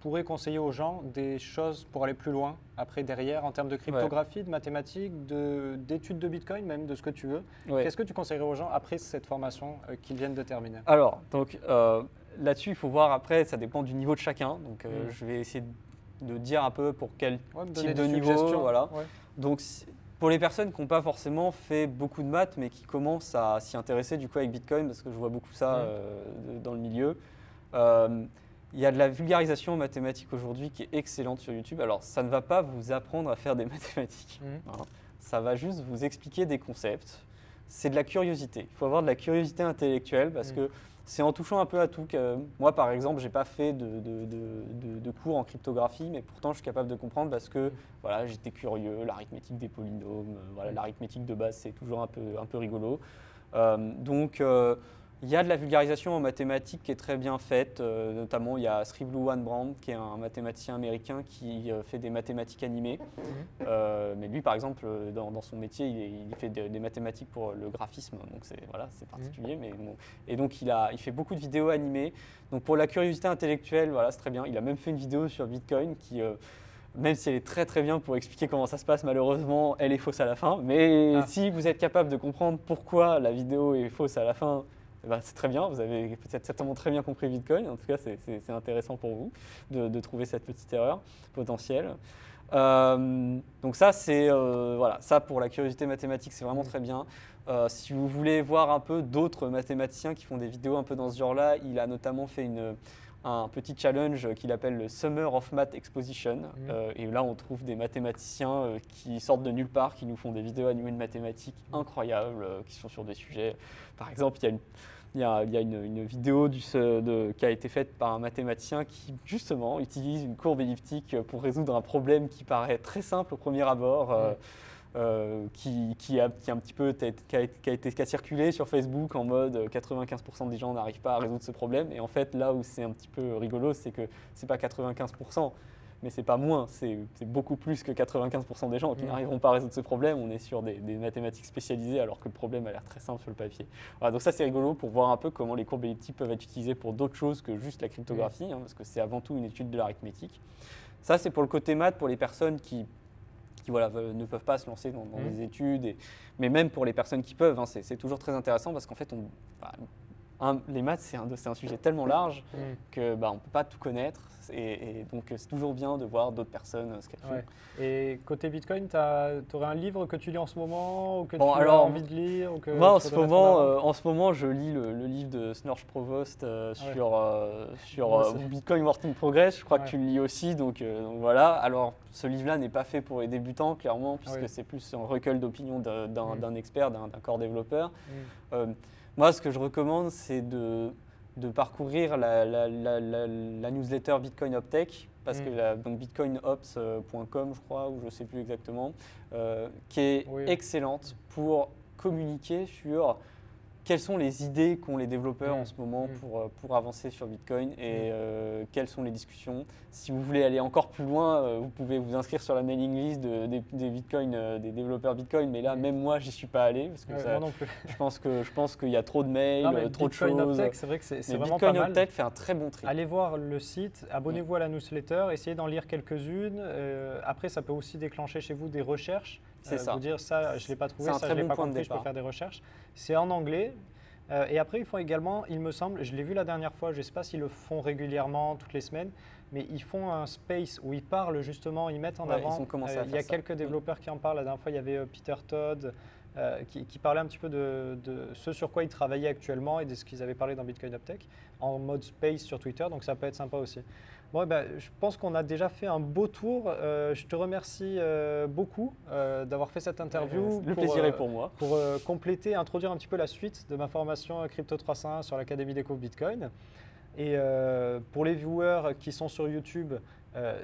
pourrais conseiller aux gens des choses pour aller plus loin, après derrière, en termes de cryptographie, de mathématiques, de- d'études de, Bitcoin, même de ce que tu veux, Ouais. qu'est-ce que tu conseillerais aux gens après cette formation qu'ils viennent de terminer? Alors, donc là-dessus, il faut voir après, ça dépend du niveau de chacun. Donc, euh, Mm. je vais essayer de dire un peu pour quel. Ouais, type de niveau, voilà. Ouais. Donc, pour les personnes qui n'ont pas forcément fait beaucoup de maths, mais qui commencent à s'y intéresser du coup avec Bitcoin, parce que je vois beaucoup ça Mm. euh, dans le milieu. euh, il y a de la vulgarisation en mathématiques aujourd'hui qui est excellente sur YouTube. Alors, ça ne va pas vous apprendre à faire des <laughs> mathématiques. Mhm. hein. Ça va juste vous expliquer des concepts. C'est de la curiosité. Il faut avoir de la curiosité intellectuelle parce Mhm. que c'est en touchant un peu à tout que moi, par exemple, j'ai pas fait de, de- de- de- de cours en cryptographie, mais pourtant je suis capable de comprendre parce que voilà, j'étais curieux. L'arithmétique des polynômes, euh, voilà, Mhm. l'arithmétique de base, c'est toujours un peu, un peu rigolo. Euh, donc euh, il y a de la vulgarisation en mathématiques qui est très bien faite, euh, notamment il y a Srivluwan Brand qui est un mathématicien américain qui euh, fait des mathématiques animées. Euh, mais lui par exemple dans, dans son métier il, fait de- des mathématiques pour le graphisme, donc c'est voilà, c'est particulier. Mais bon. Et donc il, a, il fait beaucoup de vidéos animées. Donc pour la curiosité intellectuelle, voilà, c'est très bien. Il a même fait une vidéo sur Bitcoin qui... même si elle est très très bien pour expliquer comment ça se passe, malheureusement, elle est fausse à la fin. Mais Ah. si vous êtes capable de comprendre pourquoi la vidéo est fausse à la fin, eh ben, c'est très bien. Vous avez peut-être certainement très bien compris Bitcoin. En tout cas, c'est- intéressant pour vous de, de trouver cette petite erreur potentielle. Euh, donc ça, c'est euh, voilà, ça pour la curiosité mathématique, c'est vraiment très bien. Euh, si vous voulez voir un peu d'autres mathématiciens qui font des vidéos un peu dans ce genre-là, il a notamment fait une, un petit challenge qu'il appelle le Summer of Math Exposition. Euh, et là, on trouve des mathématiciens euh, qui sortent de nulle part, qui nous font des vidéos animées de mathématiques incroyables, euh, qui sont sur des sujets. Par exemple, il y a une, il y a, il y a une, une vidéo du, ce- de- qui a été faite par un mathématicien qui, justement, utilise une courbe elliptique pour résoudre un problème qui paraît très simple au premier abord. euh, euh, qui, qui a, qui a un petit peu qui a, été- qui a été qui a circulé sur Facebook en mode euh, 95% des gens n'arrivent pas à résoudre ce problème et en fait là où c'est un petit peu rigolo c'est que c'est pas 95% mais c'est pas moins, c'est beaucoup plus que 95% des gens qui Mm. n'arriveront pas à résoudre ce problème. On est sur des, des mathématiques spécialisées alors que le problème a l'air très simple sur le papier. Voilà, donc ça c'est rigolo pour voir un peu comment les courbes elliptiques peuvent être utilisées pour d'autres choses que juste la cryptographie, hein, parce que c'est avant tout une étude de l'arithmétique. Ça c'est pour le côté maths, pour les personnes qui, qui voilà, ne peuvent pas se lancer dans, dans Mhm. des études, et- mais même pour les personnes qui peuvent, hein, c'est c'est toujours très intéressant parce qu'en fait, on, bah, un- les maths c'est un, sujet tellement large Mm. que bah, on ne peut pas tout connaître, et, et donc c'est toujours bien de voir d'autres personnes euh, ce qu'elles font. Et côté Bitcoin, tu aurais un livre que tu lis en ce moment ou que Bon, tu alors, as envie de lire ou que Moi, en ce, moment, euh, en ce moment, je lis le, le livre de Snurge Provost euh, Ouais. sur, euh, sur. Bitcoin Work in Progress. Je crois que tu le lis aussi, donc, donc voilà. Alors, ce livre-là n'est pas fait pour les débutants, clairement, puisque c'est plus un recueil d'opinion d'un Mm. d'un expert, d'un core développeur. Mm. Euh, moi, ce que je recommande, c'est de, de parcourir la, la- la- la- newsletter Bitcoin Optech, parce Mm. que la, donc bitcoinops.com, je crois, ou je ne sais plus exactement, euh, qui est Oui. excellente pour communiquer sur quelles sont les idées qu'ont les développeurs Mm. en ce moment Mm. pour, euh, pour avancer sur Bitcoin et euh, quelles sont les discussions? Si vous voulez aller encore plus loin, euh, vous pouvez vous inscrire sur la mailing list de- des, des Bitcoin, euh, des développeurs Bitcoin, mais là, Mm. même moi, j'y suis pas allé parce que Ouais, ça- non plus. <laughs> je pense que je pense qu'il y a trop de mails, Non, trop Bitcoin de choses. Uptech, c'est vrai que c'est vraiment Bitcoin pas mal. Fait un très bon tri. Allez voir le site, abonnez-vous à la newsletter, essayez d'en lire quelques-unes. Après, ça peut aussi déclencher chez vous des recherches. C'est Euh, ça. Vous dire ça, je ne l'ai pas trouvé, C'est un ça, très je ne l'ai bon pas point de compris, je peux faire des recherches. C'est en anglais. Euh, et après, ils font également, il me semble, je l'ai vu la dernière fois, je ne sais pas s'ils le font régulièrement, toutes les semaines, mais ils font un space où ils parlent justement, ils mettent en Ouais, ils avant. euh, il y a ça. quelques développeurs qui en parlent. La dernière fois, il y avait euh, Peter Todd euh, qui, qui parlait un petit peu de, de ce sur quoi ils travaillaient actuellement et de ce qu'ils avaient parlé dans Bitcoin Uptech en mode space sur Twitter, donc ça peut être sympa aussi. Bon, eh ben, je pense qu'on a déjà fait un beau tour. Euh, je te remercie euh, beaucoup euh, d'avoir fait cette interview. le pour, plaisir est pour moi. pour compléter, introduire un petit peu la suite de ma formation Crypto 301 sur l'Académie d'Eco Bitcoin. Et pour les viewers qui sont sur YouTube,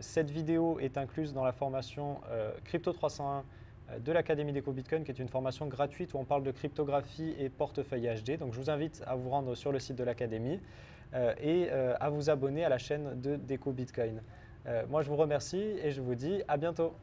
cette vidéo est incluse dans la formation Crypto 301 euh, de l'Académie d'Eco Bitcoin, qui est une formation gratuite où on parle de cryptographie et portefeuille HD. Donc je vous invite à vous rendre sur le site de l'Académie et euh, à vous abonner à la chaîne de Deco Bitcoin. Euh, moi je vous remercie et je vous dis à bientôt.